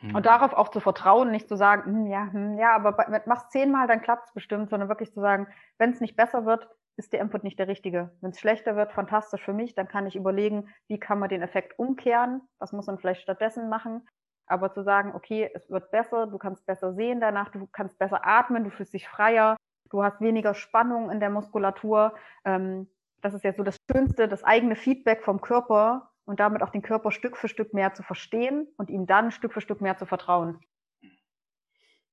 Speaker 1: Mhm. Und darauf auch zu vertrauen, nicht zu sagen, hm, ja, hm, ja, aber mach's zehnmal, dann klappt's bestimmt, sondern wirklich zu sagen, wenn es nicht besser wird, ist der Input nicht der richtige. Wenn es schlechter wird, fantastisch für mich, dann kann ich überlegen, wie kann man den Effekt umkehren, was muss man vielleicht stattdessen machen. Aber zu sagen, okay, es wird besser, du kannst besser sehen danach, du kannst besser atmen, du fühlst dich freier, du hast weniger Spannung in der Muskulatur. Ähm, das ist ja so das Schönste, das eigene Feedback vom Körper und damit auch den Körper Stück für Stück mehr zu verstehen und ihm dann Stück für Stück mehr zu vertrauen.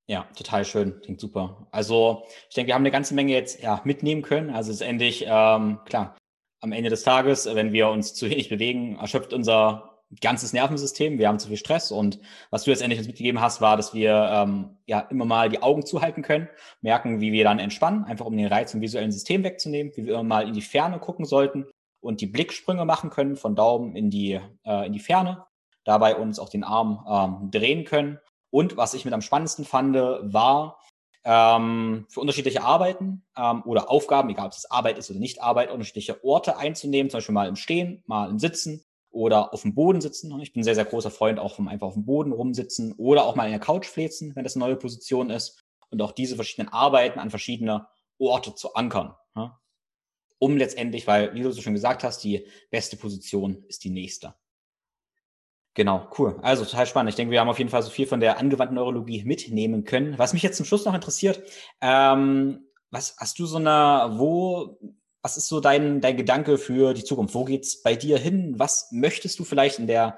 Speaker 2: Ja, total schön. Klingt super. Also ich denke, wir haben eine ganze Menge jetzt ja, mitnehmen können. Also es ist endlich, ähm, klar, am Ende des Tages, wenn wir uns zu wenig bewegen, erschöpft unser ganzes Nervensystem. Wir haben zu viel Stress. Und was du jetzt endlich uns mitgegeben hast, war, dass wir ähm, ja immer mal die Augen zuhalten können, merken, wie wir dann entspannen, einfach um den Reiz im visuellen System wegzunehmen, wie wir immer mal in die Ferne gucken sollten und die Blicksprünge machen können von Daumen in die, äh, in die Ferne. Dabei uns auch den Arm ähm, drehen können und was ich mit am spannendsten fand, war ähm, für unterschiedliche Arbeiten ähm, oder Aufgaben, egal ob es Arbeit ist oder nicht Arbeit, unterschiedliche Orte einzunehmen, zum Beispiel mal im Stehen, mal im Sitzen oder auf dem Boden sitzen. Ich bin sehr, sehr großer Freund auch vom einfach auf dem Boden rumsitzen oder auch mal in der Couch fläzen, wenn das eine neue Position ist. Und auch diese verschiedenen Arbeiten an verschiedene Orte zu ankern. Ja? Um letztendlich, weil, wie du so schon gesagt hast, die beste Position ist die nächste. Genau, cool. Also total spannend. Ich denke, wir haben auf jeden Fall so viel von der angewandten Neurologie mitnehmen können. Was mich jetzt zum Schluss noch interessiert, ähm, was hast du so eine, wo, was ist so dein, dein Gedanke für die Zukunft? Wo geht's bei dir hin? Was möchtest du vielleicht in der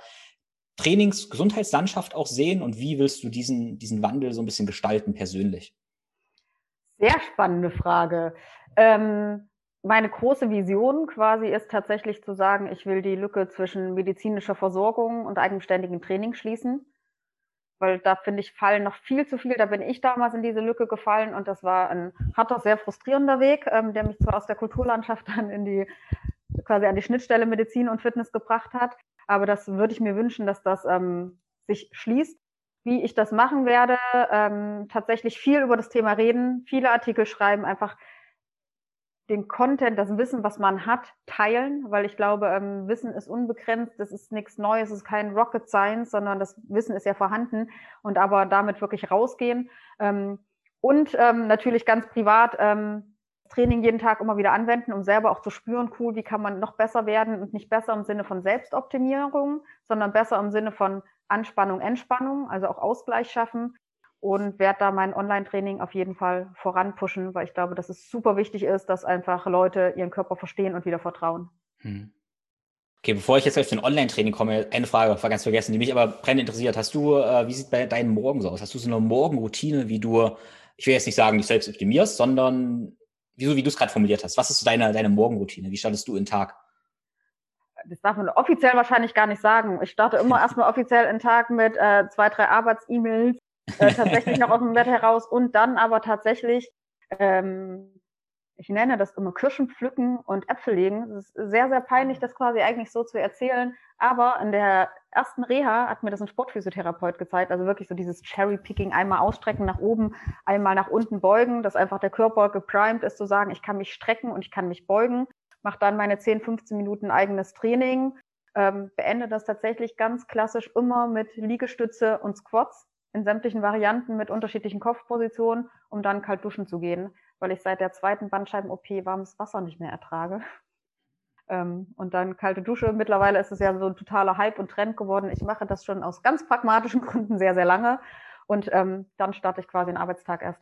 Speaker 2: Trainings-Gesundheitslandschaft auch sehen und wie willst du diesen, diesen Wandel so ein bisschen gestalten persönlich?
Speaker 1: Sehr spannende Frage. Ähm, meine große Vision quasi ist tatsächlich zu sagen, ich will die Lücke zwischen medizinischer Versorgung und eigenständigem Training schließen. Weil da finde ich, fallen noch viel zu viel. Da bin ich damals in diese Lücke gefallen und das war ein harter, sehr frustrierender Weg, ähm, der mich zwar aus der Kulturlandschaft dann in die, quasi an die Schnittstelle Medizin und Fitness gebracht hat. Aber das würde ich mir wünschen, dass das ähm, sich schließt. Wie ich das machen werde, ähm, tatsächlich viel über das Thema reden, viele Artikel schreiben, einfach den Content, das Wissen, was man hat, teilen, weil ich glaube, ähm, Wissen ist unbegrenzt, das ist nichts Neues, es ist kein Rocket Science, sondern das Wissen ist ja vorhanden und aber damit wirklich rausgehen. Ähm, und ähm, natürlich ganz privat ähm, Training jeden Tag immer wieder anwenden, um selber auch zu spüren, cool, wie kann man noch besser werden und nicht besser im Sinne von Selbstoptimierung, sondern besser im Sinne von Anspannung, Entspannung, also auch Ausgleich schaffen und werde da mein Online-Training auf jeden Fall voranpushen, weil ich glaube, dass es super wichtig ist, dass einfach Leute ihren Körper verstehen und wieder vertrauen. Hm.
Speaker 2: Okay, bevor ich jetzt auf den Online-Training komme, eine Frage war ganz vergessen, die mich aber brennend interessiert. Hast du, äh, wie sieht bei deinen Morgen so aus? Hast du so eine Morgenroutine, wie du, ich will jetzt nicht sagen, dich selbst optimierst, sondern wieso, wie du es gerade formuliert hast? Was ist so deine, deine Morgenroutine? Wie startest du in den Tag?
Speaker 1: Das darf man offiziell wahrscheinlich gar nicht sagen. Ich starte immer erstmal offiziell in den Tag mit äh, zwei, drei Arbeits-E-Mails, äh, tatsächlich noch aus dem Bett heraus und dann aber tatsächlich, ähm, ich nenne das immer Kirschen pflücken und Äpfel legen. Es ist sehr, sehr peinlich, das quasi eigentlich so zu erzählen. Aber in der ersten Reha hat mir das ein Sportphysiotherapeut gezeigt. Also wirklich so dieses Cherry-Picking, einmal ausstrecken nach oben, einmal nach unten beugen, dass einfach der Körper geprimed ist, zu sagen, ich kann mich strecken und ich kann mich beugen. Mache dann meine 10, 15 Minuten eigenes Training. Ähm, beende das tatsächlich ganz klassisch immer mit Liegestütze und Squats in sämtlichen Varianten mit unterschiedlichen Kopfpositionen, um dann kalt duschen zu gehen, weil ich seit der zweiten Bandscheiben-OP warmes Wasser nicht mehr ertrage. Ähm, und dann kalte Dusche. Mittlerweile ist es ja so ein totaler Hype und Trend geworden. Ich mache das schon aus ganz pragmatischen Gründen sehr, sehr lange. Und ähm, dann starte ich quasi den Arbeitstag erst.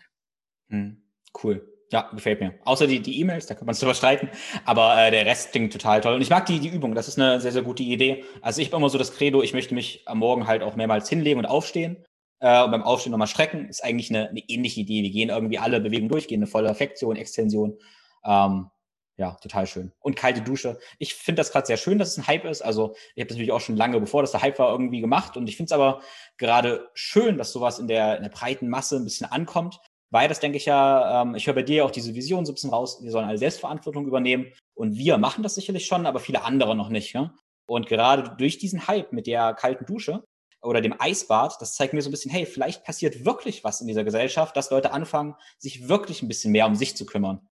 Speaker 2: Hm, cool. Ja, gefällt mir. Außer die die E-Mails, da kann man es drüber streiten. Aber äh, der Rest klingt total toll. Und ich mag die, die Übung. Das ist eine sehr, sehr gute Idee. Also ich habe immer so das Credo, ich möchte mich am Morgen halt auch mehrmals hinlegen und aufstehen äh, und beim Aufstehen nochmal strecken, ist eigentlich eine, eine, ähnliche Idee. Wir gehen irgendwie alle Bewegungen durch, gehen eine volle Flexion, Extension. Ähm, ja, total schön. Und kalte Dusche. Ich finde das gerade sehr schön, dass es ein Hype ist. Also ich habe das natürlich auch schon lange, bevor das der Hype war, irgendwie gemacht. Und ich finde es aber gerade schön, dass sowas in der, in der breiten Masse ein bisschen ankommt. Weil das denke ich ja, ähm, ich höre bei dir auch diese Vision so ein bisschen raus, wir sollen alle Selbstverantwortung übernehmen. Und wir machen das sicherlich schon, aber viele andere noch nicht. Ja? Und gerade durch diesen Hype mit der kalten Dusche oder dem Eisbad, das zeigt mir so ein bisschen, hey, vielleicht passiert wirklich was in dieser Gesellschaft, dass Leute anfangen, sich wirklich ein bisschen mehr um sich zu kümmern.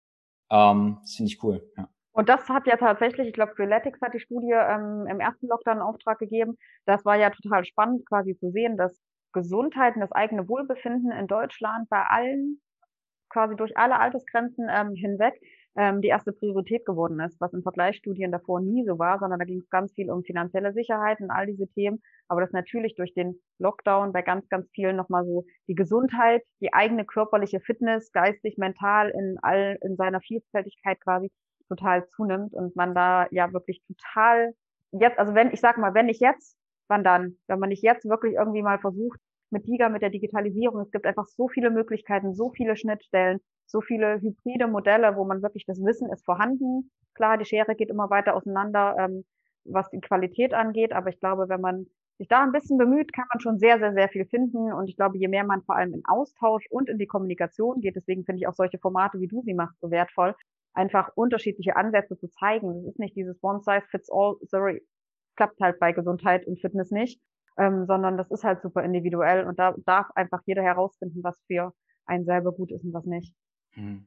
Speaker 2: Ähm, das finde ich cool. Ja.
Speaker 1: Und das hat ja tatsächlich, ich glaube, Freeletics hat die Studie ähm, im ersten Lockdown in Auftrag gegeben. Das war ja total spannend, quasi zu sehen, dass Gesundheit und das eigene Wohlbefinden in Deutschland bei allen, quasi durch alle Altersgrenzen ähm, hinweg, ähm, die erste Priorität geworden ist, was in Vergleichsstudien davor nie so war, sondern da ging es ganz viel um finanzielle Sicherheit und all diese Themen. Aber das natürlich durch den Lockdown bei ganz, ganz vielen nochmal so die Gesundheit, die eigene körperliche Fitness, geistig, mental in all, in seiner Vielfältigkeit quasi total zunimmt und man da ja wirklich total jetzt, also wenn, ich sag mal, wenn nicht jetzt, wann dann? Wenn man nicht jetzt wirklich irgendwie mal versucht, mit DIGA, mit der Digitalisierung, es gibt einfach so viele Möglichkeiten, so viele Schnittstellen, so viele hybride Modelle, wo man wirklich das Wissen ist vorhanden. Klar, die Schere geht immer weiter auseinander, ähm, was die Qualität angeht, aber ich glaube, wenn man sich da ein bisschen bemüht, kann man schon sehr, sehr, sehr viel finden. Und ich glaube, je mehr man vor allem in Austausch und in die Kommunikation geht, deswegen finde ich auch solche Formate, wie du sie machst, so wertvoll, einfach unterschiedliche Ansätze zu zeigen. Das ist nicht dieses One Size Fits All, sorry, klappt halt bei Gesundheit und Fitness nicht, ähm, sondern das ist halt super individuell und da darf einfach jeder herausfinden, was für einen selber gut ist und was nicht. Hm.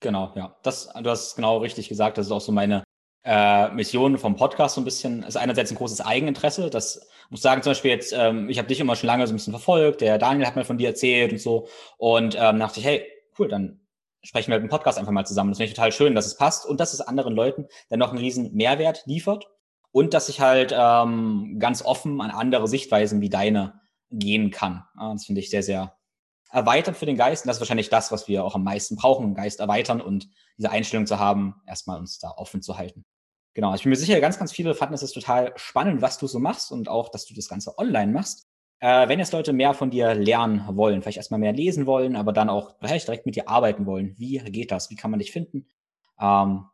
Speaker 2: Genau, ja. Das, du hast genau richtig gesagt. Das ist auch so meine äh, Mission vom Podcast so ein bisschen. Das ist einerseits ein großes Eigeninteresse. Das muss sagen, zum Beispiel jetzt, ähm, ich habe dich immer schon lange so ein bisschen verfolgt. Der Daniel hat mir von dir erzählt und so. Und ähm, dachte ich, hey, cool, dann sprechen wir mit dem Podcast einfach mal zusammen. Das finde ich total schön, dass es passt und dass es anderen Leuten dann noch einen riesen Mehrwert liefert und dass ich halt ähm, ganz offen an andere Sichtweisen wie deine gehen kann. Das finde ich sehr, sehr erweitert für den Geist. Und das ist wahrscheinlich das, was wir auch am meisten brauchen, den Geist erweitern und diese Einstellung zu haben, erstmal uns da offen zu halten. Genau, ich bin mir sicher, ganz, ganz viele fanden es total spannend, was du so machst und auch, dass du das Ganze online machst. Äh, wenn jetzt Leute mehr von dir lernen wollen, vielleicht erstmal mehr lesen wollen, aber dann auch vielleicht direkt mit dir arbeiten wollen, wie geht das? Wie kann man dich finden? Ähm,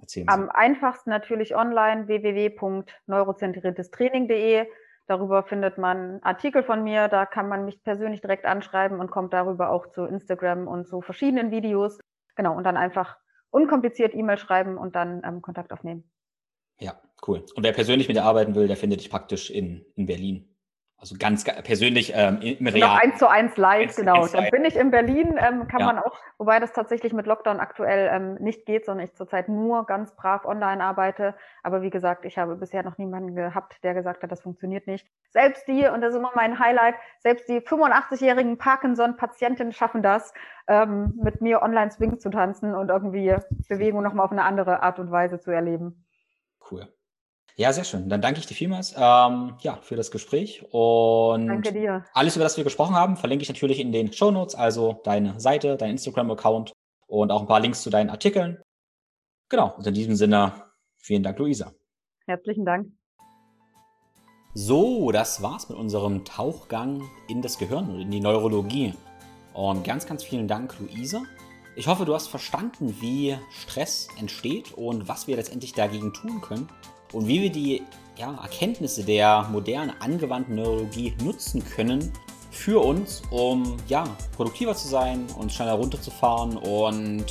Speaker 1: erzählen Sie. Am einfachsten natürlich online www.neurozentriertestraining.de. Darüber findet man Artikel von mir, da kann man mich persönlich direkt anschreiben und kommt darüber auch zu Instagram und zu verschiedenen Videos. Genau, und dann einfach unkompliziert E-Mail schreiben und dann ähm, Kontakt aufnehmen.
Speaker 2: Ja, cool. Und wer persönlich mit dir arbeiten will, der findet dich praktisch in, in Berlin. Also ganz persönlich ähm, im
Speaker 1: Real. Noch eins zu eins live, eins, genau. Eins Dann bin ich in Berlin, ähm, kann ja. man auch, wobei das tatsächlich mit Lockdown aktuell ähm, nicht geht, sondern ich zurzeit nur ganz brav online arbeite. Aber wie gesagt, ich habe bisher noch niemanden gehabt, der gesagt hat, das funktioniert nicht. Selbst die, und das ist immer mein Highlight, selbst die 85-jährigen Parkinson-Patientinnen schaffen das, ähm, mit mir online Swing zu tanzen und irgendwie Bewegung nochmal auf eine andere Art und Weise zu erleben.
Speaker 2: Cool. Ja, sehr schön. Dann danke ich dir vielmals ähm, ja, für das Gespräch. Und
Speaker 1: danke dir.
Speaker 2: Alles, über das wir gesprochen haben, verlinke ich natürlich in den Show Notes, also deine Seite, dein Instagram-Account und auch ein paar Links zu deinen Artikeln. Genau, und in diesem Sinne, vielen Dank, Luisa.
Speaker 1: Herzlichen Dank.
Speaker 2: So, das war's mit unserem Tauchgang in das Gehirn und in die Neurologie. Und ganz, ganz vielen Dank, Luisa. Ich hoffe, du hast verstanden, wie Stress entsteht und was wir letztendlich dagegen tun können und wie wir die ja, Erkenntnisse der modernen angewandten Neurologie nutzen können für uns, um ja, produktiver zu sein, uns schneller runterzufahren und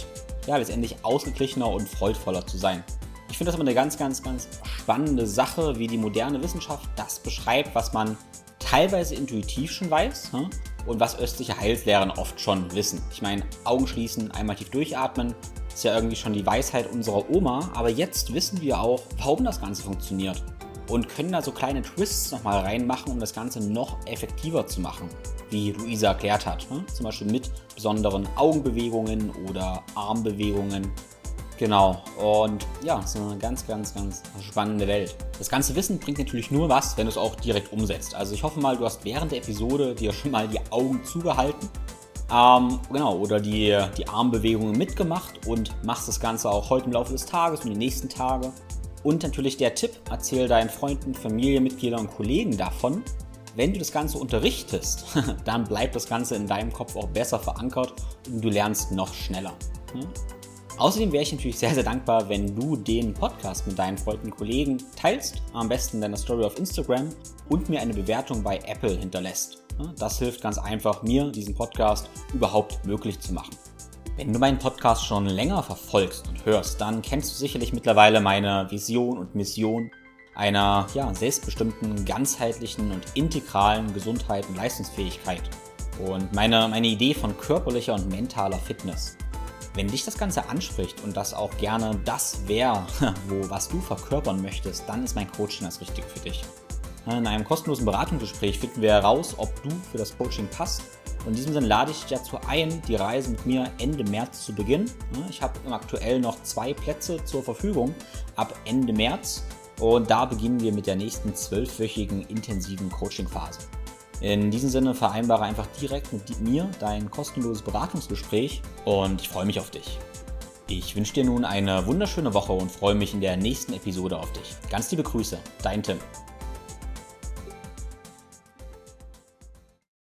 Speaker 2: ja, letztendlich ausgeglichener und freudvoller zu sein. Ich finde das immer eine ganz, ganz, ganz spannende Sache, wie die moderne Wissenschaft das beschreibt, was man teilweise intuitiv schon weiß hm? und was östliche Heilslehren oft schon wissen. Ich meine, Augen schließen, einmal tief durchatmen, ist ja irgendwie schon die Weisheit unserer Oma, aber jetzt wissen wir auch, warum das Ganze funktioniert und können da so kleine Twists nochmal reinmachen, um das Ganze noch effektiver zu machen, wie Luisa erklärt hat. Ne? Zum Beispiel mit besonderen Augenbewegungen oder Armbewegungen. Genau, und ja, es ist eine ganz, ganz, ganz spannende Welt. Das ganze Wissen bringt natürlich nur was, wenn du es auch direkt umsetzt. Also ich hoffe mal, du hast während der Episode dir schon mal die Augen zugehalten ähm, genau, oder die, die Armbewegungen mitgemacht und machst das Ganze auch heute im Laufe des Tages und die nächsten Tage. Und natürlich der Tipp, erzähl deinen Freunden, Familienmitgliedern und Kollegen davon. Wenn du das Ganze unterrichtest, dann bleibt das Ganze in deinem Kopf auch besser verankert und du lernst noch schneller. Hm? Außerdem wäre ich natürlich sehr, sehr dankbar, wenn du den Podcast mit deinen Freunden und Kollegen teilst, am besten deiner Story auf Instagram und mir eine Bewertung bei Apple hinterlässt. Das hilft ganz einfach, mir diesen Podcast überhaupt möglich zu machen. Wenn du meinen Podcast schon länger verfolgst und hörst, dann kennst du sicherlich mittlerweile meine Vision und Mission einer ja, selbstbestimmten, ganzheitlichen und integralen Gesundheit und Leistungsfähigkeit und meine, meine Idee von körperlicher und mentaler Fitness. Wenn dich das Ganze anspricht und das auch gerne das wäre, wo was du verkörpern möchtest, dann ist mein Coaching das Richtige für dich. In einem kostenlosen Beratungsgespräch finden wir heraus, ob du für das Coaching passt. Und in diesem Sinne lade ich dich dazu ein, die Reise mit mir Ende März zu beginnen. Ich habe aktuell noch zwei Plätze zur Verfügung ab Ende März. Und da beginnen wir mit der nächsten zwölfwöchigen intensiven Coaching-Phase. In diesem Sinne vereinbare einfach direkt mit mir dein kostenloses Beratungsgespräch und ich freue mich auf dich. Ich wünsche dir nun eine wunderschöne Woche und freue mich in der nächsten Episode auf dich. Ganz liebe Grüße, dein Tim.